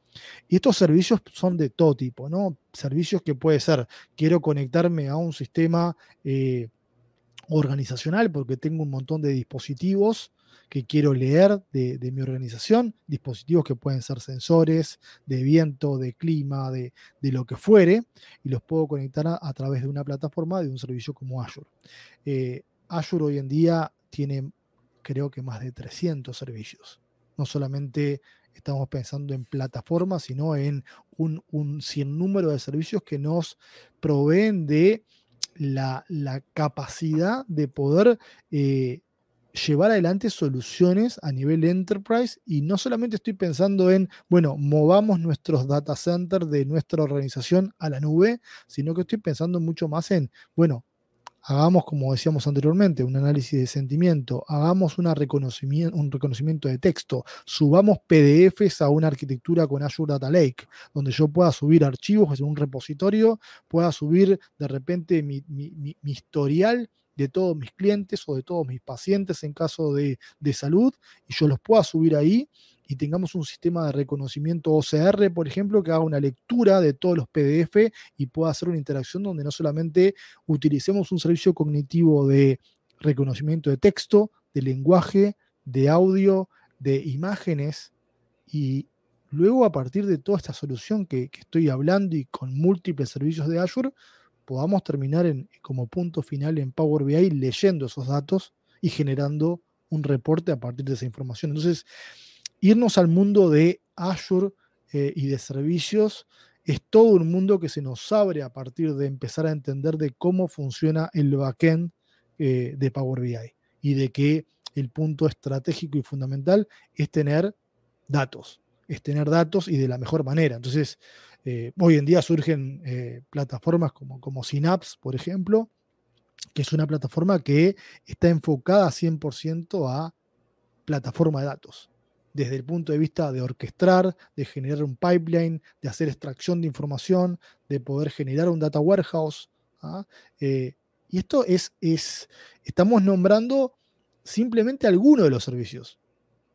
Y estos servicios son de todo tipo, ¿no? Servicios que puede ser, quiero conectarme a un sistema eh, organizacional porque tengo un montón de dispositivos que quiero leer de, mi organización, dispositivos que pueden ser sensores de viento, de clima, de, lo que fuere, y los puedo conectar a, través de una plataforma de un servicio como Azure. Eh, Azure hoy en día tiene, creo que más de 300 servicios. No solamente estamos pensando en plataformas, sino en un, un número de servicios que nos proveen de la, capacidad de poder eh, llevar adelante soluciones a nivel enterprise y no solamente estoy pensando en, bueno, movamos nuestros data centers de nuestra organización a la nube, sino que estoy pensando mucho más en, bueno, hagamos, como decíamos anteriormente, un análisis de sentimiento, hagamos una reconocimiento, un reconocimiento de texto, subamos PDFs a una arquitectura con Azure Data Lake, donde yo pueda subir archivos en un repositorio, pueda subir de repente mi, mi historial de todos mis clientes o de todos mis pacientes en caso de, salud y yo los pueda subir ahí y tengamos un sistema de reconocimiento OCR, por ejemplo, que haga una lectura de todos los PDF y pueda hacer una interacción donde no solamente utilicemos un servicio cognitivo de reconocimiento de texto, de lenguaje, de audio, de imágenes y luego a partir de toda esta solución que, que estoy hablando y con múltiples servicios de Azure, podamos terminar en, como punto final en Power BI leyendo esos datos y generando un reporte a partir de esa información. Entonces, irnos al mundo de Azure eh, y de servicios es todo un mundo que se nos abre a partir de empezar a entender de cómo funciona el backend eh, de Power BI y de que el punto estratégico y fundamental es tener datos, es tener datos y de la mejor manera. Entonces, eh, hoy en día surgen eh, plataformas como, como Synapse, por ejemplo, que es una plataforma que está enfocada 100% a plataforma de datos, desde el punto de vista de orquestar, de generar un pipeline, de hacer extracción de información, de poder generar un data warehouse. ¿ah? Eh, y esto es, es, estamos nombrando simplemente algunos de los servicios.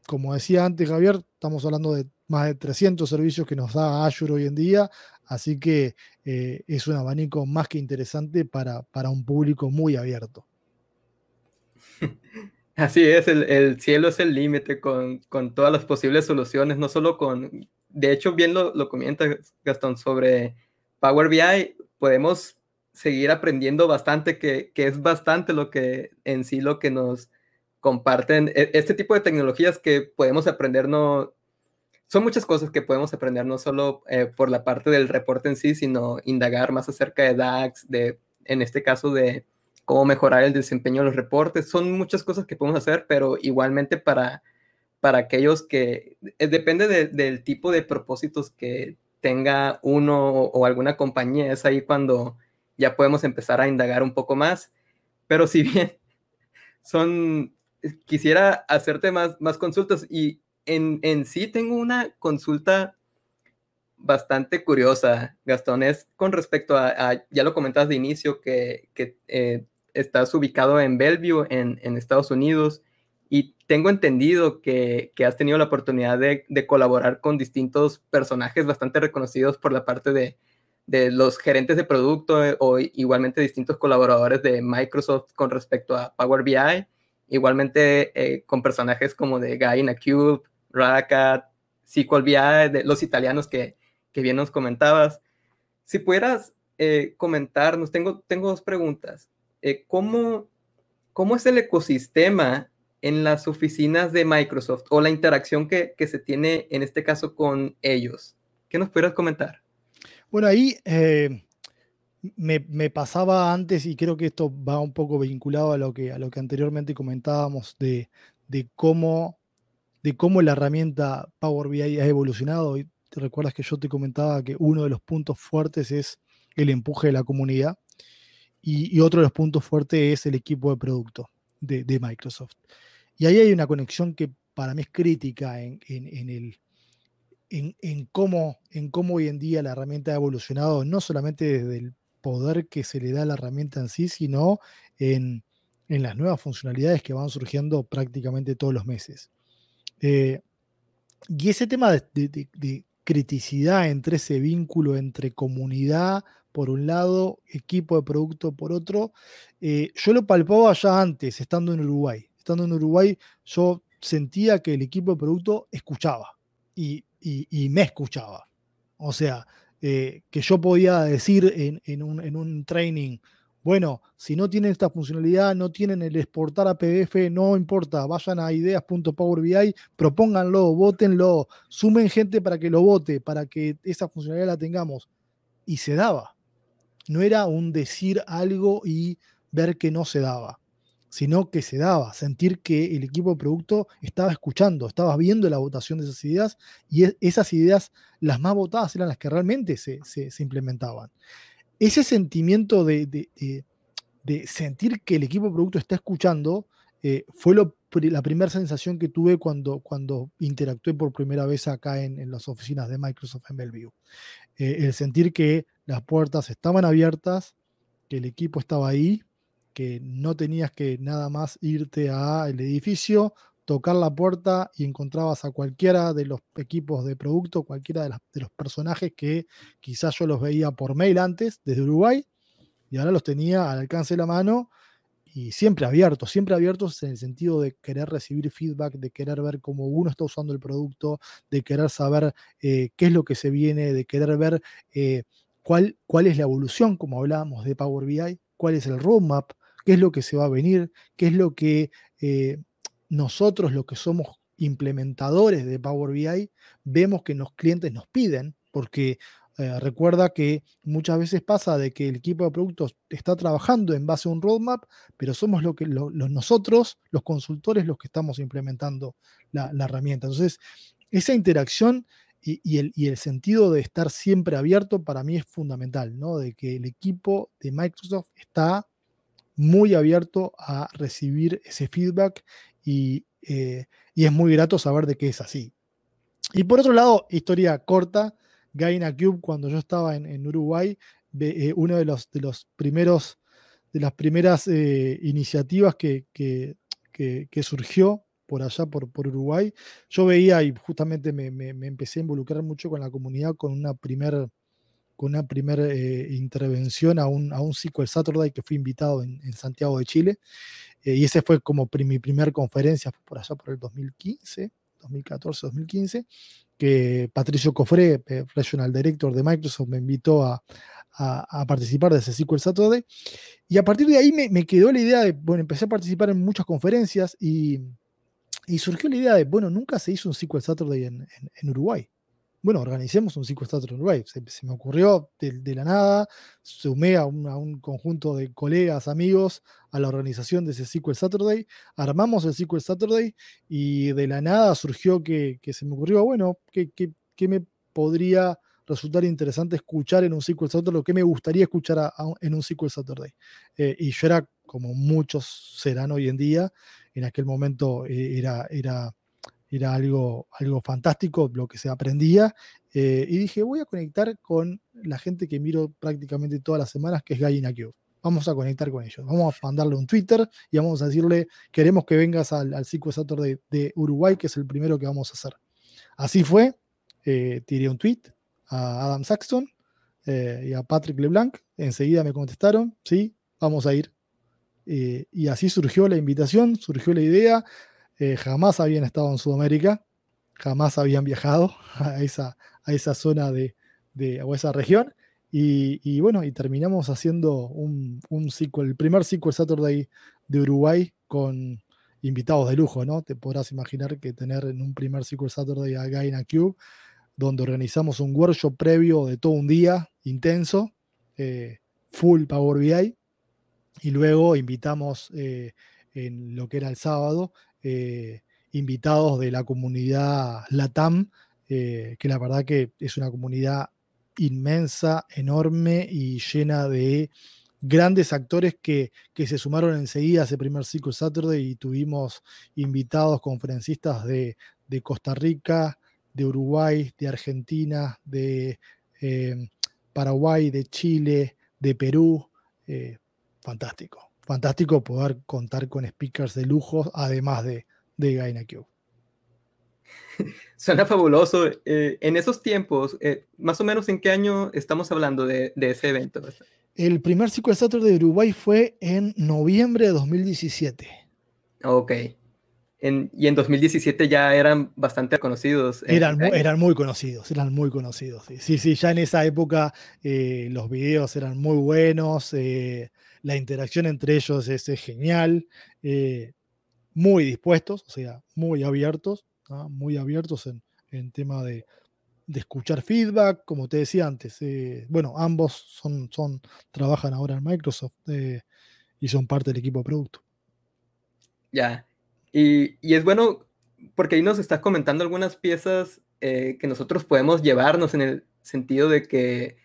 Como decía antes Javier, estamos hablando de más de 300 servicios que nos da Azure hoy en día, así que eh, es un abanico más que interesante para, para un público muy abierto. Así es, el, cielo es el límite con, con, todas las posibles soluciones, no solo con, de hecho, bien lo, lo comenta Gastón sobre Power BI, podemos seguir aprendiendo bastante, que, que, es bastante lo que en sí lo que nos comparten, e, este tipo de tecnologías que podemos aprender no, son muchas cosas que podemos aprender, no solo eh, por la parte del reporte en sí, sino indagar más acerca de DAX, de, en este caso, de cómo mejorar el desempeño de los reportes. Son muchas cosas que podemos hacer, pero igualmente para, para aquellos que, eh, depende del tipo de propósitos que tenga uno o, alguna compañía, es ahí cuando ya podemos empezar a indagar un poco más. Pero si bien son, quisiera hacerte más, más consultas y en, sí tengo una consulta bastante curiosa, Gastón, es con respecto a, ya lo comentabas de inicio, que, que eh, estás ubicado en Bellevue, en, en, Estados Unidos, y tengo entendido que, que has tenido la oportunidad de, de, colaborar con distintos personajes bastante reconocidos por la parte de, de los gerentes de producto eh, o igualmente distintos colaboradores de Microsoft con respecto a Power BI, igualmente eh, con personajes como de Guy in a Cube, Radacat, BI, de los italianos que, que bien nos comentabas. Si pudieras eh, comentarnos, tengo, tengo dos preguntas. Eh, ¿cómo, ¿Cómo es el ecosistema en las oficinas de Microsoft o la interacción que, que se tiene en este caso con ellos? ¿Qué nos pudieras comentar? Bueno, ahí eh, me, me, pasaba antes, y creo que esto va un poco vinculado a lo que, a lo que anteriormente comentábamos de, de cómo de cómo la herramienta Power BI ha evolucionado. Y te recuerdas que yo te comentaba que uno de los puntos fuertes es el empuje de la comunidad y, otro de los puntos fuertes es el equipo de producto de, Microsoft. Y ahí hay una conexión que para mí es crítica en, el, en, cómo, en cómo hoy en día la herramienta ha evolucionado, no solamente desde el poder que se le da a la herramienta en sí, sino en, en las nuevas funcionalidades que van surgiendo prácticamente todos los meses. Eh, y ese tema de, criticidad entre ese vínculo entre comunidad, por un lado, equipo de producto por otro, eh, yo lo palpaba ya antes, estando en Uruguay. Estando en Uruguay, yo sentía que el equipo de producto escuchaba y, me escuchaba. O sea, eh, que yo podía decir en, un, en un training, bueno, si no tienen esta funcionalidad, no tienen el exportar a PDF, no importa, vayan a ideas.powerbi, propónganlo, votenlo, sumen gente para que lo vote, para que esa funcionalidad la tengamos. Y se daba. No era un decir algo y ver que no se daba, sino que se daba, sentir que el equipo de producto estaba escuchando, estaba viendo la votación de esas ideas y esas ideas, las más votadas, eran las que realmente se, se implementaban ese sentimiento de, sentir que el equipo de producto está escuchando eh, fue la primera sensación que tuve cuando, cuando interactué por primera vez acá en, las oficinas de Microsoft en Bellevue. Eh, el sentir que las puertas estaban abiertas, que el equipo estaba ahí, que no tenías que nada más irte al edificio, tocar la puerta y encontrabas a cualquiera de los equipos de producto, cualquiera de, los personajes que quizás yo los veía por mail antes, desde Uruguay, y ahora los tenía al alcance de la mano y siempre abiertos, siempre abiertos en el sentido de querer recibir feedback, de querer ver cómo uno está usando el producto, de querer saber eh, qué es lo que se viene, de querer ver eh, cuál, cuál es la evolución, como hablábamos de Power BI, cuál es el roadmap, qué es lo que se va a venir, qué es lo que eh, nosotros los que somos implementadores de Power BI vemos que los clientes nos piden, porque eh, recuerda que muchas veces pasa de que el equipo de productos está trabajando en base a un roadmap, pero somos lo que, los, nosotros, los consultores, los que estamos implementando la, herramienta. Entonces, esa interacción y, el, y, el, sentido de estar siempre abierto para mí es fundamental, ¿no? De que el equipo de Microsoft está muy abierto a recibir ese feedback eh, y, es muy grato saber de que es así. Y por otro lado, historia corta, Gaina Cube, cuando yo estaba en, Uruguay, eh, uno de los, de de las primeras eh, iniciativas que, surgió por allá, por, Uruguay, yo veía y justamente me, empecé a involucrar mucho con la comunidad con una primera con primera intervención a un, a un Saturday que fui invitado en, en Santiago de Chile. Eh, y ese fue como mi primera conferencia, por allá por el 2015, 2014, 2015, que Patricio Cofré, eh, Regional Director de Microsoft, me invitó a, a, participar de ese SQL Saturday. Y a partir de ahí me, me, quedó la idea de, bueno, empecé a participar en muchas conferencias y, Y surgió la idea de, bueno, nunca se hizo un SQL Saturday en, en, Uruguay. Bueno, organicemos un Saturday en Uruguay. Se, me ocurrió de, la nada, sumé a un, conjunto de colegas, amigos, a la organización de ese SQL Saturday, armamos el SQL Saturday y de la nada surgió que, se me ocurrió, bueno, que me podría resultar interesante escuchar en un SQL Saturday, lo que me gustaría escuchar en un SQL Saturday. Eh, y yo era, como muchos serán hoy en día, en aquel momento eh, era, era, era algo, algo fantástico lo que se aprendía. Eh, y dije, voy a conectar con la gente que miro prácticamente todas las semanas, que es Gallina Cube. Vamos a conectar con ellos. Vamos a mandarle un Twitter y vamos a decirle, queremos que vengas al, al SQL Saturday de Uruguay, que es el primero que vamos a hacer. Así fue, tiré un tweet, a Adam Saxton eh, y a Patrick LeBlanc. Enseguida me contestaron, sí, vamos a ir. Eh, y así surgió la invitación, surgió la idea. Eh, jamás habían estado en Sudamérica, jamás habían viajado a esa, a esa zona de, de o esa región. Y, bueno, y terminamos haciendo un, un el primer SQL Saturday de Uruguay con invitados de lujo, ¿no? Te podrás imaginar que tener en un primer SQL Saturday a Gaina Cube donde organizamos un workshop previo de todo un día intenso, eh, full Power BI, y luego invitamos eh, en lo que era el sábado, eh, invitados de la comunidad LATAM, que la verdad que es una comunidad inmensa, enorme y llena de grandes actores que, que, se sumaron enseguida a ese primer ciclo Saturday y tuvimos invitados conferencistas de, Costa Rica, de Uruguay, de Argentina, de em, Paraguay, de Chile, de Perú. Eh, fantástico, fantástico poder contar con speakers de lujo, además de, de Gaina Suena fabuloso. Eh, en esos tiempos, eh, más o menos en qué año estamos hablando de, de ese evento. El primer SQL Saturday de Uruguay fue en noviembre de 2017. Ok y en 2017 ya eran bastante conocidos. Eran, eran muy conocidos, eran muy conocidos. Sí, sí, ya en esa época eh, los videos eran muy buenos, eh, la interacción entre ellos es, genial, eh, muy dispuestos, o sea, muy abiertos, muy abiertos en, tema de, escuchar feedback, como te decía antes. bueno, ambos son, trabajan ahora en Microsoft y son parte del equipo de producto. Ya. Y, es bueno porque ahí nos está comentando algunas piezas eh, que nosotros podemos llevarnos en el sentido de que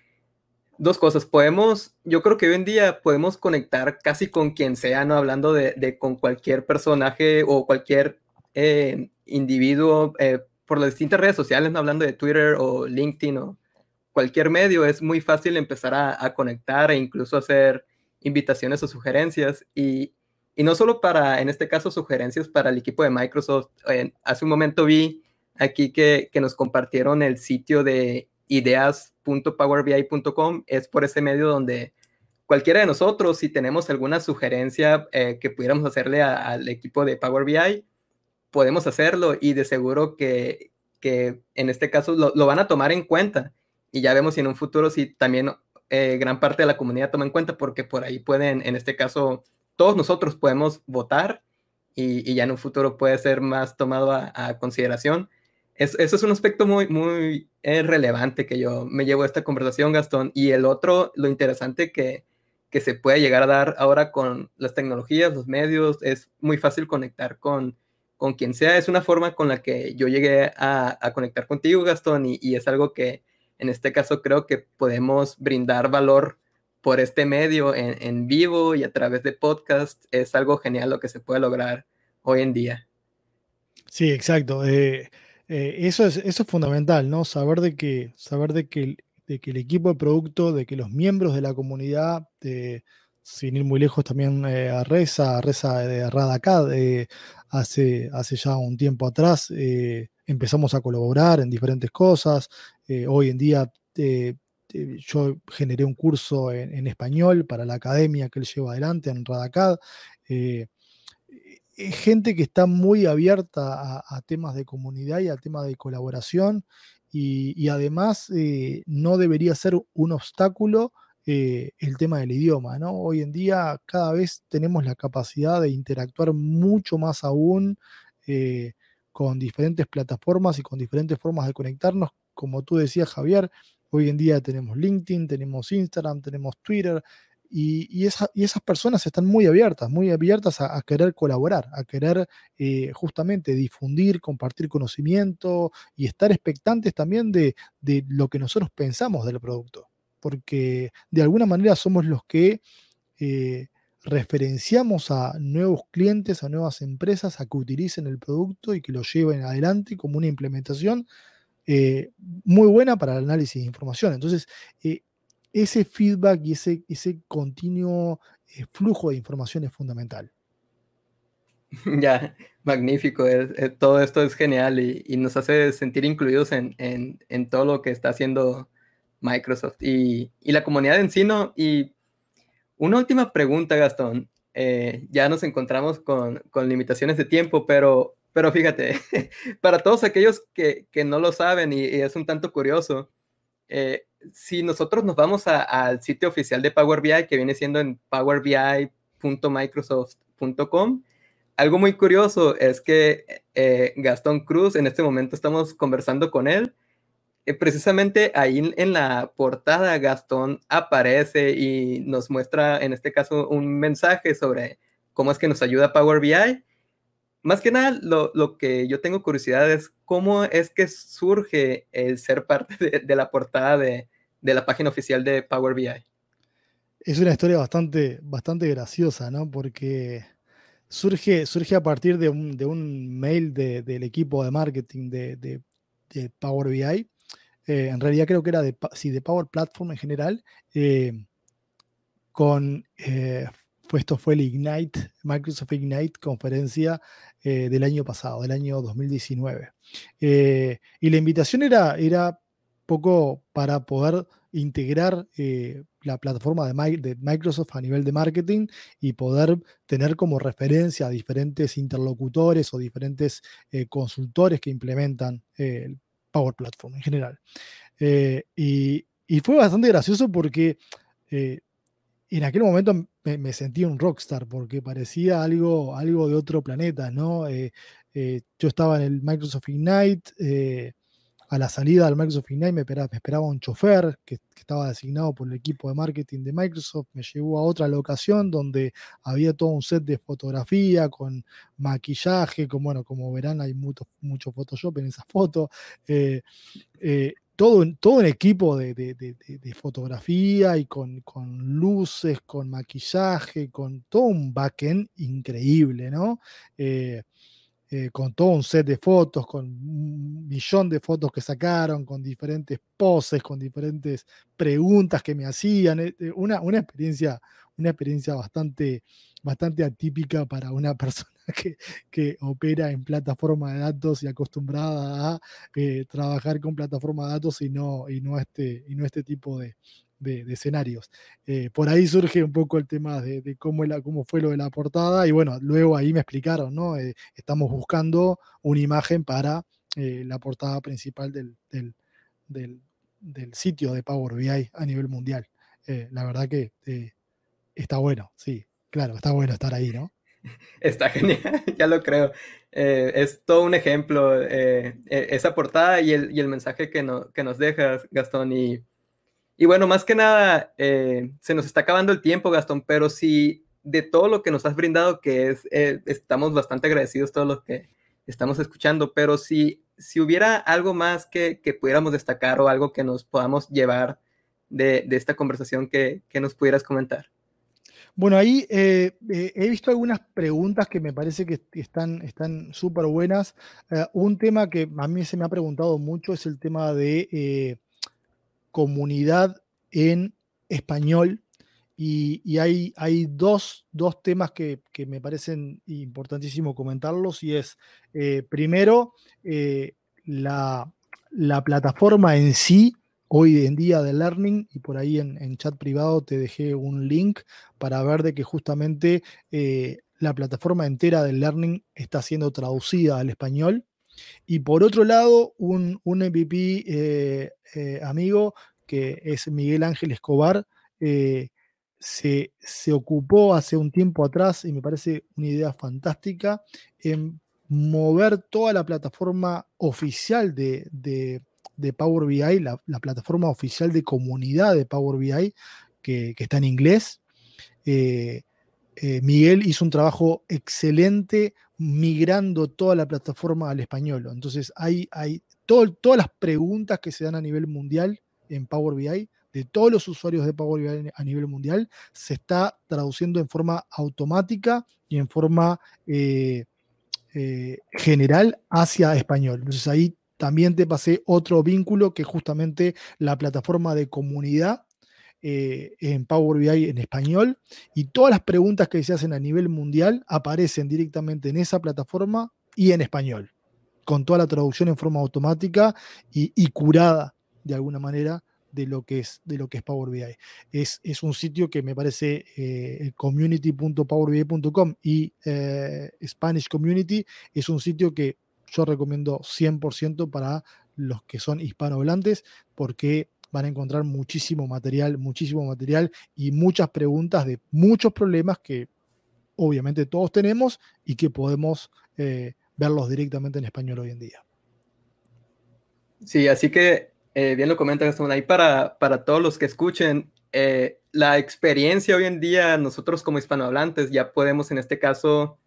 dos cosas, podemos, yo creo que hoy en día podemos conectar casi con quien sea, ¿no? Hablando de, con cualquier personaje o cualquier eh, individuo eh, por las distintas redes sociales, ¿no? Hablando de Twitter o LinkedIn o cualquier medio, es muy fácil empezar a, conectar e incluso hacer invitaciones o sugerencias y, y no solo para, en este caso, sugerencias para el equipo de Microsoft. hace un momento vi aquí que, que nos compartieron el sitio de ideas.powerbi.com. Es por ese medio donde cualquiera de nosotros, si tenemos alguna sugerencia eh, que pudiéramos hacerle al equipo de Power BI, podemos hacerlo y de seguro que, que en este caso lo, lo, van a tomar en cuenta. Y ya vemos si en un futuro si también eh, gran parte de la comunidad toma en cuenta porque por ahí pueden, en este caso, todos nosotros podemos votar y, ya en un futuro puede ser más tomado a, consideración. Eso es un aspecto muy, muy eh, relevante que yo me llevo a esta conversación, Gastón. Y el otro, lo interesante que, que se puede llegar a dar ahora con las tecnologías, los medios, es muy fácil conectar con, con quien sea. Es una forma con la que yo llegué a, a conectar contigo, Gastón, y, y, es algo que en este caso creo que podemos brindar valor por este medio en, vivo y a través de podcast es algo genial lo que se puede lograr hoy en día. Sí, exacto. Eh, eh, eso, es, eso es fundamental, ¿no? Saber de que, saber de que, de que el equipo de producto, de que los miembros de la comunidad, sin ir muy lejos también eh, a Reza, a Reza de Radacad, hace, hace ya un tiempo atrás empezamos a colaborar en diferentes cosas. hoy en día yo generé un curso en, español para la academia que él lleva adelante en Radacad. Eh, eh, gente que está muy abierta a, temas de comunidad y a temas de colaboración y, además eh, no debería ser un obstáculo el tema del idioma. ¿no? Hoy en día cada vez tenemos la capacidad de interactuar mucho más aún con diferentes plataformas y con diferentes formas de conectarnos. Como tú decías, Javier, hoy en día tenemos LinkedIn, tenemos Instagram, tenemos Twitter, y, esas personas están muy abiertas, muy abiertas a, querer colaborar, a querer eh, justamente difundir, compartir conocimiento y estar expectantes también de, lo que nosotros pensamos del producto. Porque de alguna manera somos los que eh, referenciamos a nuevos clientes, a nuevas empresas a que utilicen el producto y que lo lleven adelante como una implementación eh, muy buena para el análisis de información. Entonces, ese feedback y ese, ese continuo eh, flujo de información es fundamental. Ya, magnífico. todo esto es genial y, nos hace sentir incluidos en, todo lo que está haciendo Microsoft y, la comunidad en sí. Y una última pregunta, Gastón. Eh, ya nos encontramos con, limitaciones de tiempo, pero, pero fíjate, para todos aquellos que, no lo saben y, es un tanto curioso, eh, si nosotros nos vamos al sitio oficial de Power BI, que viene siendo en powerbi.microsoft.com, algo muy curioso es que eh, Gastón Cruz, en este momento estamos conversando con él, eh, precisamente ahí en la portada Gastón aparece y nos muestra en este caso un mensaje sobre cómo es que nos ayuda Power BI más que nada, lo, que yo tengo curiosidad es cómo es que surge el ser parte de, la portada de, la página oficial de Power BI. Es una historia bastante, bastante graciosa, ¿no? Porque surge, surge a partir de un, mail del equipo de marketing de, Power BI. Eh, en realidad creo que era de, de Power Platform en general, eh, con eh, pues esto fue el Ignite, Microsoft Ignite conferencia eh, del año pasado, del año 2019. Eh, y la invitación era, era poco para poder integrar eh, la plataforma de, Microsoft a nivel de marketing y poder tener como referencia a diferentes interlocutores o diferentes consultores que implementan el Power Platform en general. Y, fue bastante gracioso porque en aquel momento me, sentí un rockstar porque parecía algo, algo de otro planeta, ¿no? Eh, eh, yo estaba en el Microsoft Ignite, eh, a la salida del Microsoft Ignite me esperaba, un chofer que, estaba designado por el equipo de marketing de Microsoft, me llevó a otra locación donde había todo un set de fotografía con maquillaje, como, bueno, como verán hay mucho, mucho Photoshop en esa foto todo, todo un equipo de, fotografía y con, luces, con maquillaje, con todo un backend increíble, ¿no? Eh, eh, con todo un set de fotos, con un millón de fotos que sacaron, con diferentes poses, con diferentes preguntas que me hacían. Eh, una, una, experiencia, una experiencia bastante, bastante atípica para una persona que, opera en plataforma de datos y acostumbrada a eh, trabajar con plataforma de datos y no, y no, este, y no este tipo de, escenarios. Eh, por ahí surge un poco el tema de, cómo, cómo, fue lo de la portada y bueno, luego ahí me explicaron, ¿no? Eh, estamos buscando una imagen para la portada principal del, del, sitio de Power BI a nivel mundial. la verdad que está bueno, sí, claro, está bueno estar ahí, ¿no? Está genial, ya lo creo. Eh, es todo un ejemplo, eh, e, esa portada y el, y el mensaje que, no, que, nos dejas, Gastón. Y, y bueno, más que nada, eh, se nos está acabando el tiempo, Gastón, pero si de todo lo que nos has brindado, que es, estamos bastante agradecidos todos los que estamos escuchando, pero si, si hubiera algo más que, que pudiéramos destacar o algo que nos podamos llevar de, de esta conversación que, que nos pudieras comentar. Bueno, ahí eh, eh, he visto algunas preguntas que me parece que están súper buenas. Eh, un tema que a mí se me ha preguntado mucho es el tema de comunidad en español. Y, hay, hay dos, temas que, me parecen importantísimo comentarlos. Y es, primero, la, la plataforma en sí hoy en día de Learning y por ahí en, chat privado te dejé un link para ver de que justamente eh, la plataforma entera del Learning está siendo traducida al español. Y por otro lado, un, MVP eh, eh, amigo que es Miguel Ángel Escobar, se, ocupó hace un tiempo atrás, y me parece una idea fantástica, en mover toda la plataforma oficial de, Power BI, la, plataforma oficial de comunidad de Power BI, que, está en inglés. Eh, eh, Miguel hizo un trabajo excelente migrando toda la plataforma al español. Entonces, hay, hay todas las preguntas que se dan a nivel mundial en Power BI, de todos los usuarios de Power BI a nivel mundial, se está traduciendo en forma automática y en forma eh, general hacia español. Entonces ahí también te pasé otro vínculo que justamente la plataforma de comunidad eh, en Power BI en español y todas las preguntas que se hacen a nivel mundial aparecen directamente en esa plataforma y en español, con toda la traducción en forma automática y, curada de alguna manera de lo que es, de lo que es Power BI. Es, es un sitio que me parece eh, community.powerbi.com y eh, Spanish Community es un sitio que yo recomiendo 100% para los que son hispanohablantes porque van a encontrar muchísimo material, muchísimo material y muchas preguntas de muchos problemas que obviamente todos tenemos y que podemos eh, verlos directamente en español hoy en día. Sí, así que eh, bien lo comenta Gastón, ahí para, para todos los que escuchen, eh, la experiencia hoy en día, nosotros como hispanohablantes ya podemos en este caso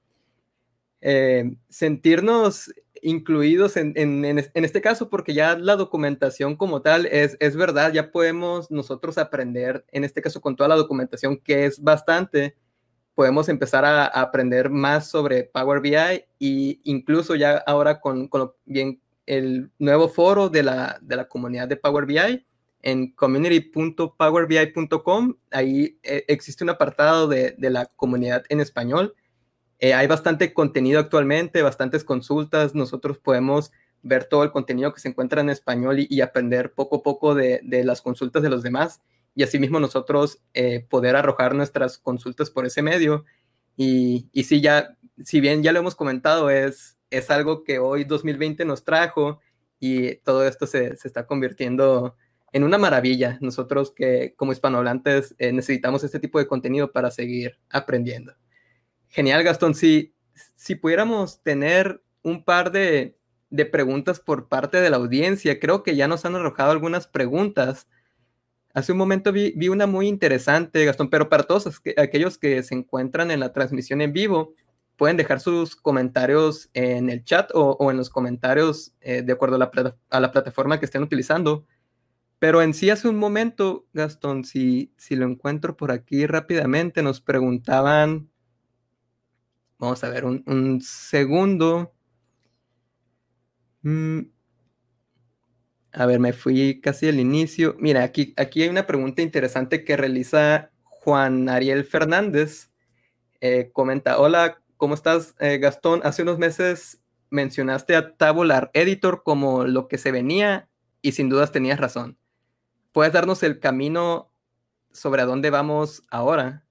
sentirnos incluidos en, en, en, este caso, porque ya la documentación como tal es, es verdad, ya podemos nosotros aprender, en este caso con toda la documentación, que es bastante, podemos empezar a, aprender más sobre Power BI e incluso ya ahora con, con bien el nuevo foro de la, de la comunidad de Power BI en community.powerbi.com, ahí eh, existe un apartado de, de la comunidad en español eh, hay bastante contenido actualmente, bastantes consultas. Nosotros podemos ver todo el contenido que se encuentra en español y, aprender poco a poco de, las consultas de los demás. Y asimismo nosotros eh, poder arrojar nuestras consultas por ese medio. Y, y sí, ya, si bien ya lo hemos comentado, es, es algo que hoy 2020 nos trajo y todo esto se, se está convirtiendo en una maravilla. Nosotros que como hispanohablantes eh, necesitamos este tipo de contenido para seguir aprendiendo. Genial, Gastón. Si, si pudiéramos tener un par de, preguntas por parte de la audiencia, creo que ya nos han arrojado algunas preguntas. Hace un momento vi, una muy interesante, Gastón, pero para todos aquellos que se encuentran en la transmisión en vivo, pueden dejar sus comentarios en el chat o, en los comentarios eh, de acuerdo a la, a la, plataforma que estén utilizando. Pero en sí hace un momento, Gastón, si, si lo encuentro por aquí rápidamente, nos preguntaban Vamos a ver un, segundo. Mm. A ver, me fui casi al inicio. Mira, aquí, aquí hay una pregunta interesante que realiza Juan Ariel Fernández. Eh, comenta, hola, ¿cómo estás, eh, Gastón? Hace unos meses mencionaste a Tabular Editor como lo que se venía y sin dudas tenías razón. ¿Puedes darnos el camino sobre a dónde vamos ahora?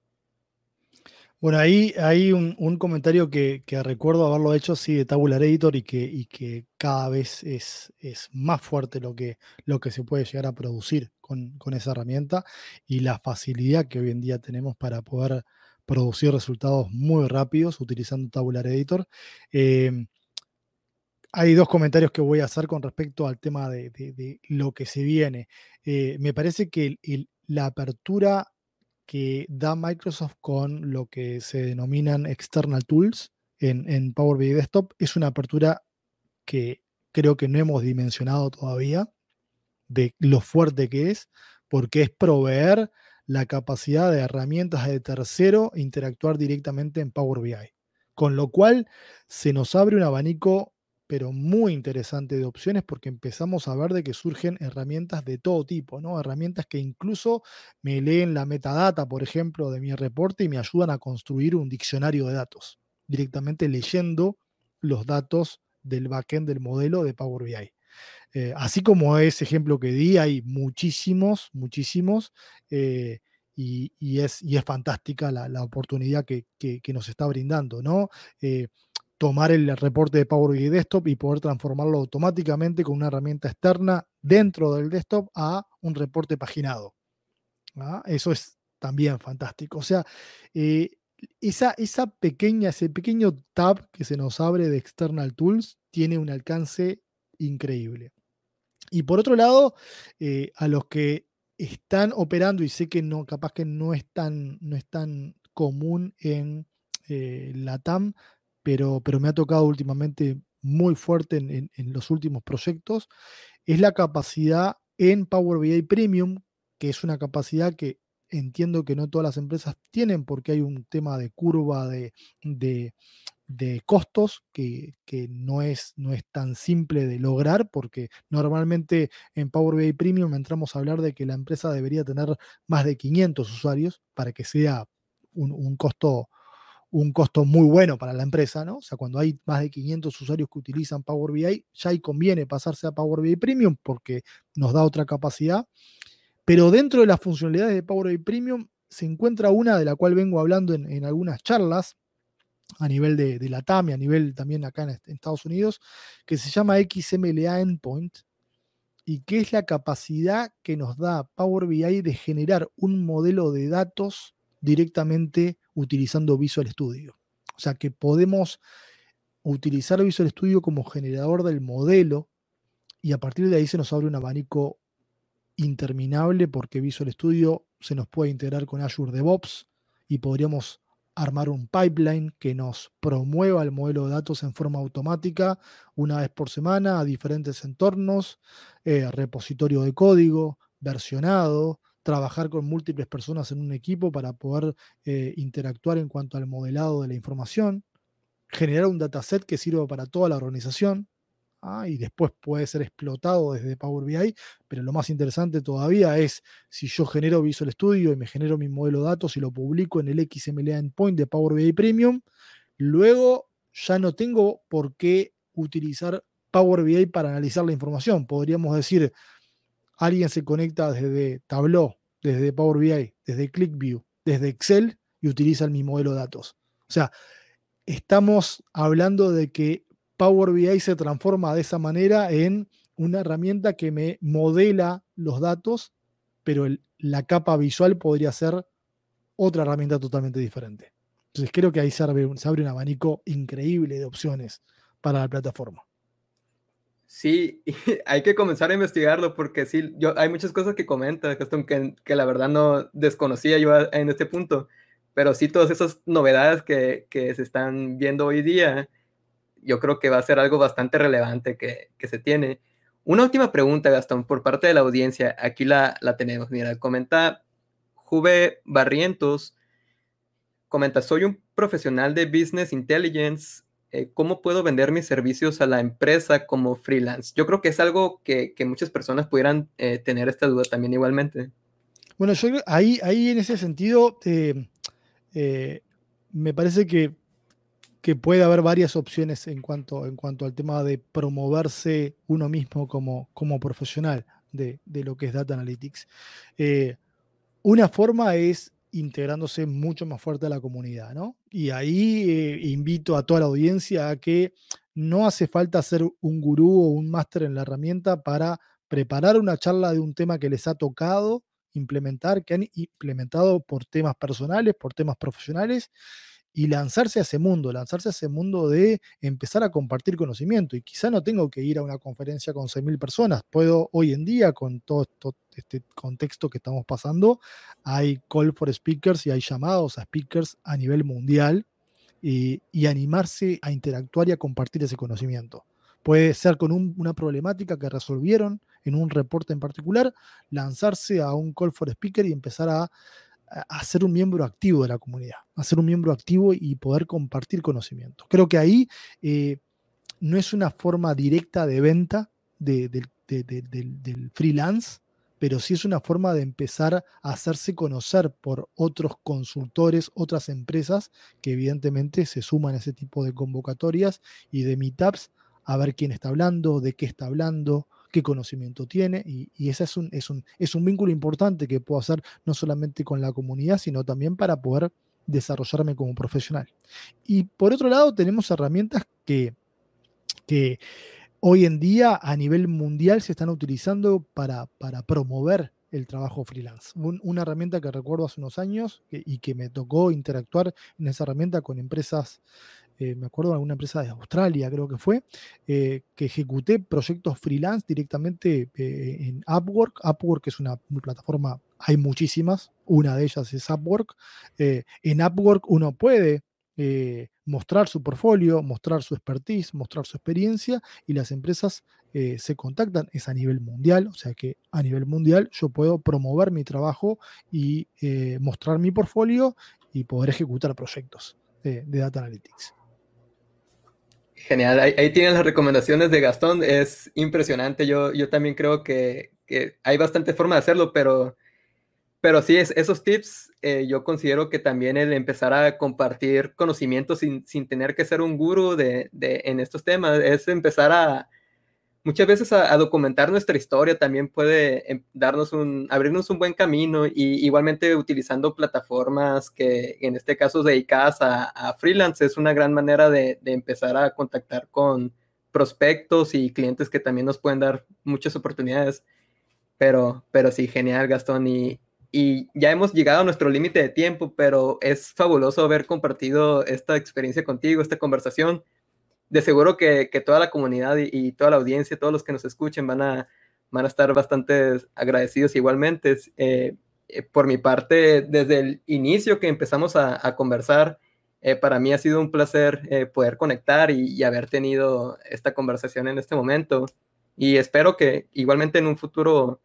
Bueno, ahí hay un, comentario que, recuerdo haberlo hecho, sí, de Tabular Editor y que, cada vez es, más fuerte lo que, lo que se puede llegar a producir con, esa herramienta y la facilidad que hoy en día tenemos para poder producir resultados muy rápidos utilizando Tabular Editor. Em, hay dos comentarios que voy a hacer con respecto al tema de, lo que se viene. Eh, me parece que la apertura que da Microsoft con lo que se denominan external tools en, Power BI Desktop es una apertura que creo que no hemos dimensionado todavía de lo fuerte que es, porque es proveer la capacidad de herramientas de tercero interactuar directamente en Power BI. Con lo cual se nos abre un abanico pero muy interesante de opciones porque empezamos a ver de que surgen herramientas de todo tipo, ¿no? Herramientas que incluso me leen la metadata, por ejemplo, de mi reporte y me ayudan a construir un diccionario de datos, directamente leyendo los datos del backend del modelo de Power BI. Eh, así como ese ejemplo que di, hay muchísimos, muchísimos, eh, y, es, y, es, fantástica la, oportunidad que, nos está brindando, ¿no? Eh, tomar el reporte de Power BI Desktop y poder transformarlo automáticamente con una herramienta externa dentro del desktop a un reporte paginado. ¿ah? Eso es también fantástico. O sea, eh, esa, esa pequeña, ese pequeño tab que se nos abre de External Tools tiene un alcance increíble. Y por otro lado, eh, a los que están operando, y sé que no, capaz que no es tan, no es tan común en eh, la TAM, pero, pero me ha tocado últimamente muy fuerte en, los últimos proyectos, es la capacidad en Power BI Premium, que es una capacidad que entiendo que no todas las empresas tienen porque hay un tema de curva de, de, costos que, no, es, no es tan simple de lograr porque normalmente en Power BI Premium entramos a hablar de que la empresa debería tener más de 500 usuarios para que sea un costo un costo muy bueno para la empresa, ¿no? O sea, cuando hay más de 500 usuarios que utilizan Power BI, ya ahí conviene pasarse a Power BI Premium porque nos da otra capacidad. Pero dentro de las funcionalidades de Power BI Premium se encuentra una de la cual vengo hablando en, algunas charlas a nivel de, la TAM a nivel también acá en, Estados Unidos, que se llama XMLA Endpoint y que es la capacidad que nos da Power BI de generar un modelo de datos directamente utilizando Visual Studio. O sea que podemos utilizar Visual Studio como generador del modelo y a partir de ahí se nos abre un abanico interminable porque Visual Studio se nos puede integrar con Azure DevOps y podríamos armar un pipeline que nos promueva el modelo de datos en forma automática una vez por semana a diferentes entornos, eh, repositorio de código, versionado, trabajar con múltiples personas en un equipo para poder eh, interactuar en cuanto al modelado de la información, generar un dataset que sirva para toda la organización ah, y después puede ser explotado desde Power BI, pero lo más interesante todavía es si yo genero Visual Studio y me genero mi modelo de datos y lo publico en el XML Endpoint de Power BI Premium, luego ya no tengo por qué utilizar Power BI para analizar la información. Podríamos decir, alguien se conecta desde Tableau, desde Power BI, desde ClickView, desde Excel y utiliza mi modelo de datos. O sea, estamos hablando de que Power BI se transforma de esa manera en una herramienta que me modela los datos, pero la capa visual podría ser otra herramienta totalmente diferente. Entonces creo que ahí se abre un abanico increíble de opciones para la plataforma. Sí, hay que comenzar a investigarlo porque sí, yo, hay muchas cosas que comenta, que, que la verdad no desconocía yo en este punto, pero sí todas esas novedades que, que, se están viendo hoy día, yo creo que va a ser algo bastante relevante que, que se tiene. Una última pregunta, Gastón, por parte de la audiencia, aquí la, la tenemos, mira, comenta Juve Barrientos, comenta, soy un profesional de Business Intelligence eh, ¿cómo puedo vender mis servicios a la empresa como freelance? Yo creo que es algo que, muchas personas pudieran eh, tener esta duda también igualmente. Bueno, yo ahí, ahí en ese sentido eh, me parece que, que, puede haber varias opciones en cuanto, en cuanto al tema de promoverse uno mismo como, como profesional de, de lo que es Data Analytics. una forma es integrándose mucho más fuerte a la comunidad, ¿no? Y ahí eh, invito a toda la audiencia a que no hace falta ser un gurú o un máster en la herramienta para preparar una charla de un tema que les ha tocado implementar, que han implementado por temas personales, por temas profesionales, y lanzarse a ese mundo, lanzarse a ese mundo de empezar a compartir conocimiento. Y quizá no tengo que ir a una conferencia con 6.000 personas, puedo hoy en día, con todo, este contexto que estamos pasando, hay call for speakers y hay llamados a speakers a nivel mundial y, animarse a interactuar y a compartir ese conocimiento. Puede ser con una problemática que resolvieron en un reporte en particular, lanzarse a un call for speaker y empezar a a ser un miembro activo de la comunidad, a ser un miembro activo y poder compartir conocimiento. Creo que ahí eh, no es una forma directa de venta del freelance, pero sí es una forma de empezar a hacerse conocer por otros consultores, otras empresas que evidentemente se suman a ese tipo de convocatorias y de meetups a ver quién está hablando, de qué está hablando, qué conocimiento tiene y, ese es un, es, un, es un vínculo importante que puedo hacer no solamente con la comunidad, sino también para poder desarrollarme como profesional. Y por otro lado, tenemos herramientas que, hoy en día a nivel mundial se están utilizando para, para promover el trabajo freelance. una herramienta que recuerdo hace unos años y que me tocó interactuar en esa herramienta con empresas, eh, me acuerdo de alguna empresa de Australia, creo que fue, eh, que ejecuté proyectos freelance directamente eh, en Upwork. Upwork es una, plataforma, hay muchísimas, una de ellas es Upwork. en Upwork uno puede mostrar su portfolio, mostrar su expertise, mostrar su experiencia y las empresas eh, se contactan, es a nivel mundial, o sea que a nivel mundial yo puedo promover mi trabajo y eh, mostrar mi portfolio y poder ejecutar proyectos de, Data Analytics. Genial, ahí, tienen las recomendaciones de Gastón, es impresionante, yo, yo también creo que, que hay bastante forma de hacerlo, pero pero sí, es, esos tips eh, yo considero que también el empezar a compartir conocimientos sin, sin tener que ser un guru de, de, en estos temas, es empezar a muchas veces a, documentar nuestra historia también puede em, darnos un, abrirnos un buen camino y igualmente utilizando plataformas que en este caso dedicadas a, a freelance es una gran manera de, de empezar a contactar con prospectos y clientes que también nos pueden dar muchas oportunidades. Pero, pero sí, genial, Gastón. Y, y ya hemos llegado a nuestro límite de tiempo, pero es fabuloso haber compartido esta experiencia contigo, esta conversación. De seguro que, que toda la comunidad y, toda la audiencia, todos los que nos escuchen van a, van a estar bastante agradecidos igualmente. Eh, eh, por mi parte, desde el inicio que empezamos a, conversar, eh, para mí ha sido un placer poder conectar y haber tenido esta conversación en este momento. Y espero que igualmente en un futuro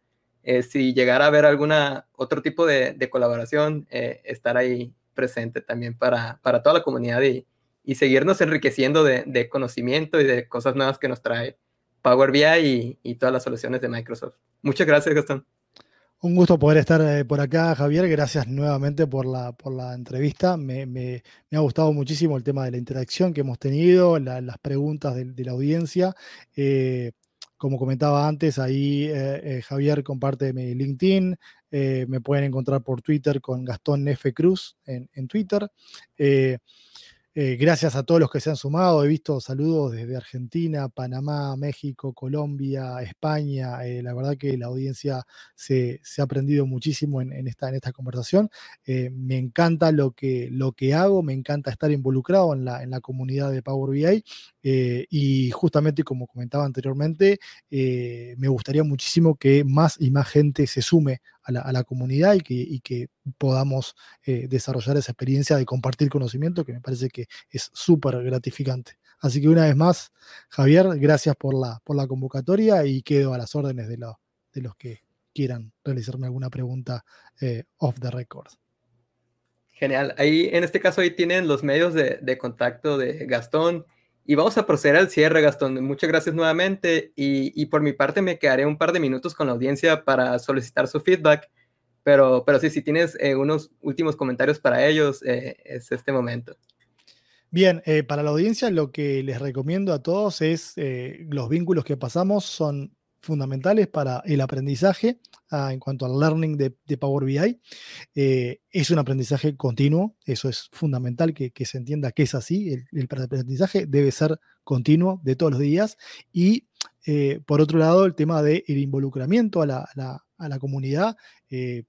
eh, si llegara a haber alguna otro tipo de, colaboración, eh, estar ahí presente también para, para toda la comunidad y, y seguirnos enriqueciendo de, de, conocimiento y de cosas nuevas que nos trae Power BI y, y todas las soluciones de Microsoft. Muchas gracias, Gastón. Un gusto poder estar eh, por acá, Javier. Gracias nuevamente por la, por la entrevista. Me, me, me, ha gustado muchísimo el tema de la interacción que hemos tenido, las preguntas de, de la audiencia. Eh, como comentaba antes, ahí eh, eh, Javier comparte mi LinkedIn, eh, me pueden encontrar por Twitter con Gastón F. Cruz en, en Twitter. Gracias a todos los que se han sumado. He visto saludos desde Argentina, Panamá, México, Colombia, España. La verdad que la audiencia se, ha aprendido muchísimo en, esta, en esta conversación. Me encanta lo que, lo que hago, me encanta estar involucrado en la, en la comunidad de Power BI. Y justamente como comentaba anteriormente, me gustaría muchísimo que más y más gente se sume a la, comunidad y que, podamos eh, desarrollar esa experiencia de compartir conocimiento que me parece que es súper gratificante. Así que una vez más, Javier, gracias por la, por la convocatoria y quedo a las órdenes de, de los que quieran realizarme alguna pregunta eh, off the record. Genial. Ahí, en este caso, ahí tienen los medios de contacto de Gastón y vamos a proceder al cierre, Gastón. Muchas gracias nuevamente. Y, por mi parte me quedaré un par de minutos con la audiencia para solicitar su feedback. Pero, pero sí, si tienes eh, unos últimos comentarios para ellos, eh, es este momento. Bien, eh, para la audiencia lo que les recomiendo a todos es los vínculos que pasamos son fundamentales para el aprendizaje ah, en cuanto al learning de, Power BI. Eh, es un aprendizaje continuo, eso es fundamental que, se entienda que es así. El, aprendizaje debe ser continuo de todos los días. Y eh, por otro lado, el tema del involucramiento a la, comunidad. Eh,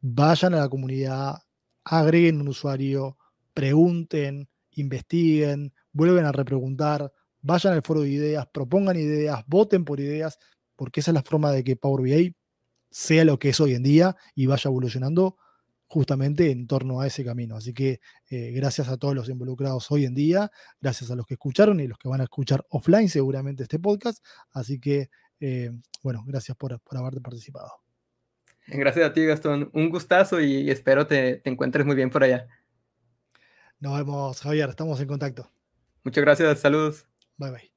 vayan a la comunidad, agreguen un usuario, pregunten, investiguen, vuelven a repreguntar, vayan al foro de ideas, propongan ideas, voten por ideas, porque esa es la forma de que Power BI sea lo que es hoy en día y vaya evolucionando justamente en torno a ese camino. Así que eh, gracias a todos los involucrados hoy en día, gracias a los que escucharon y los que van a escuchar offline seguramente este podcast. Así que, eh, bueno, gracias por, por haberte participado. Gracias a ti, Gastón. Un gustazo y espero te, te encuentres muy bien por allá. Nos vemos, Javier. Estamos en contacto. Muchas gracias. Saludos. Bye bye.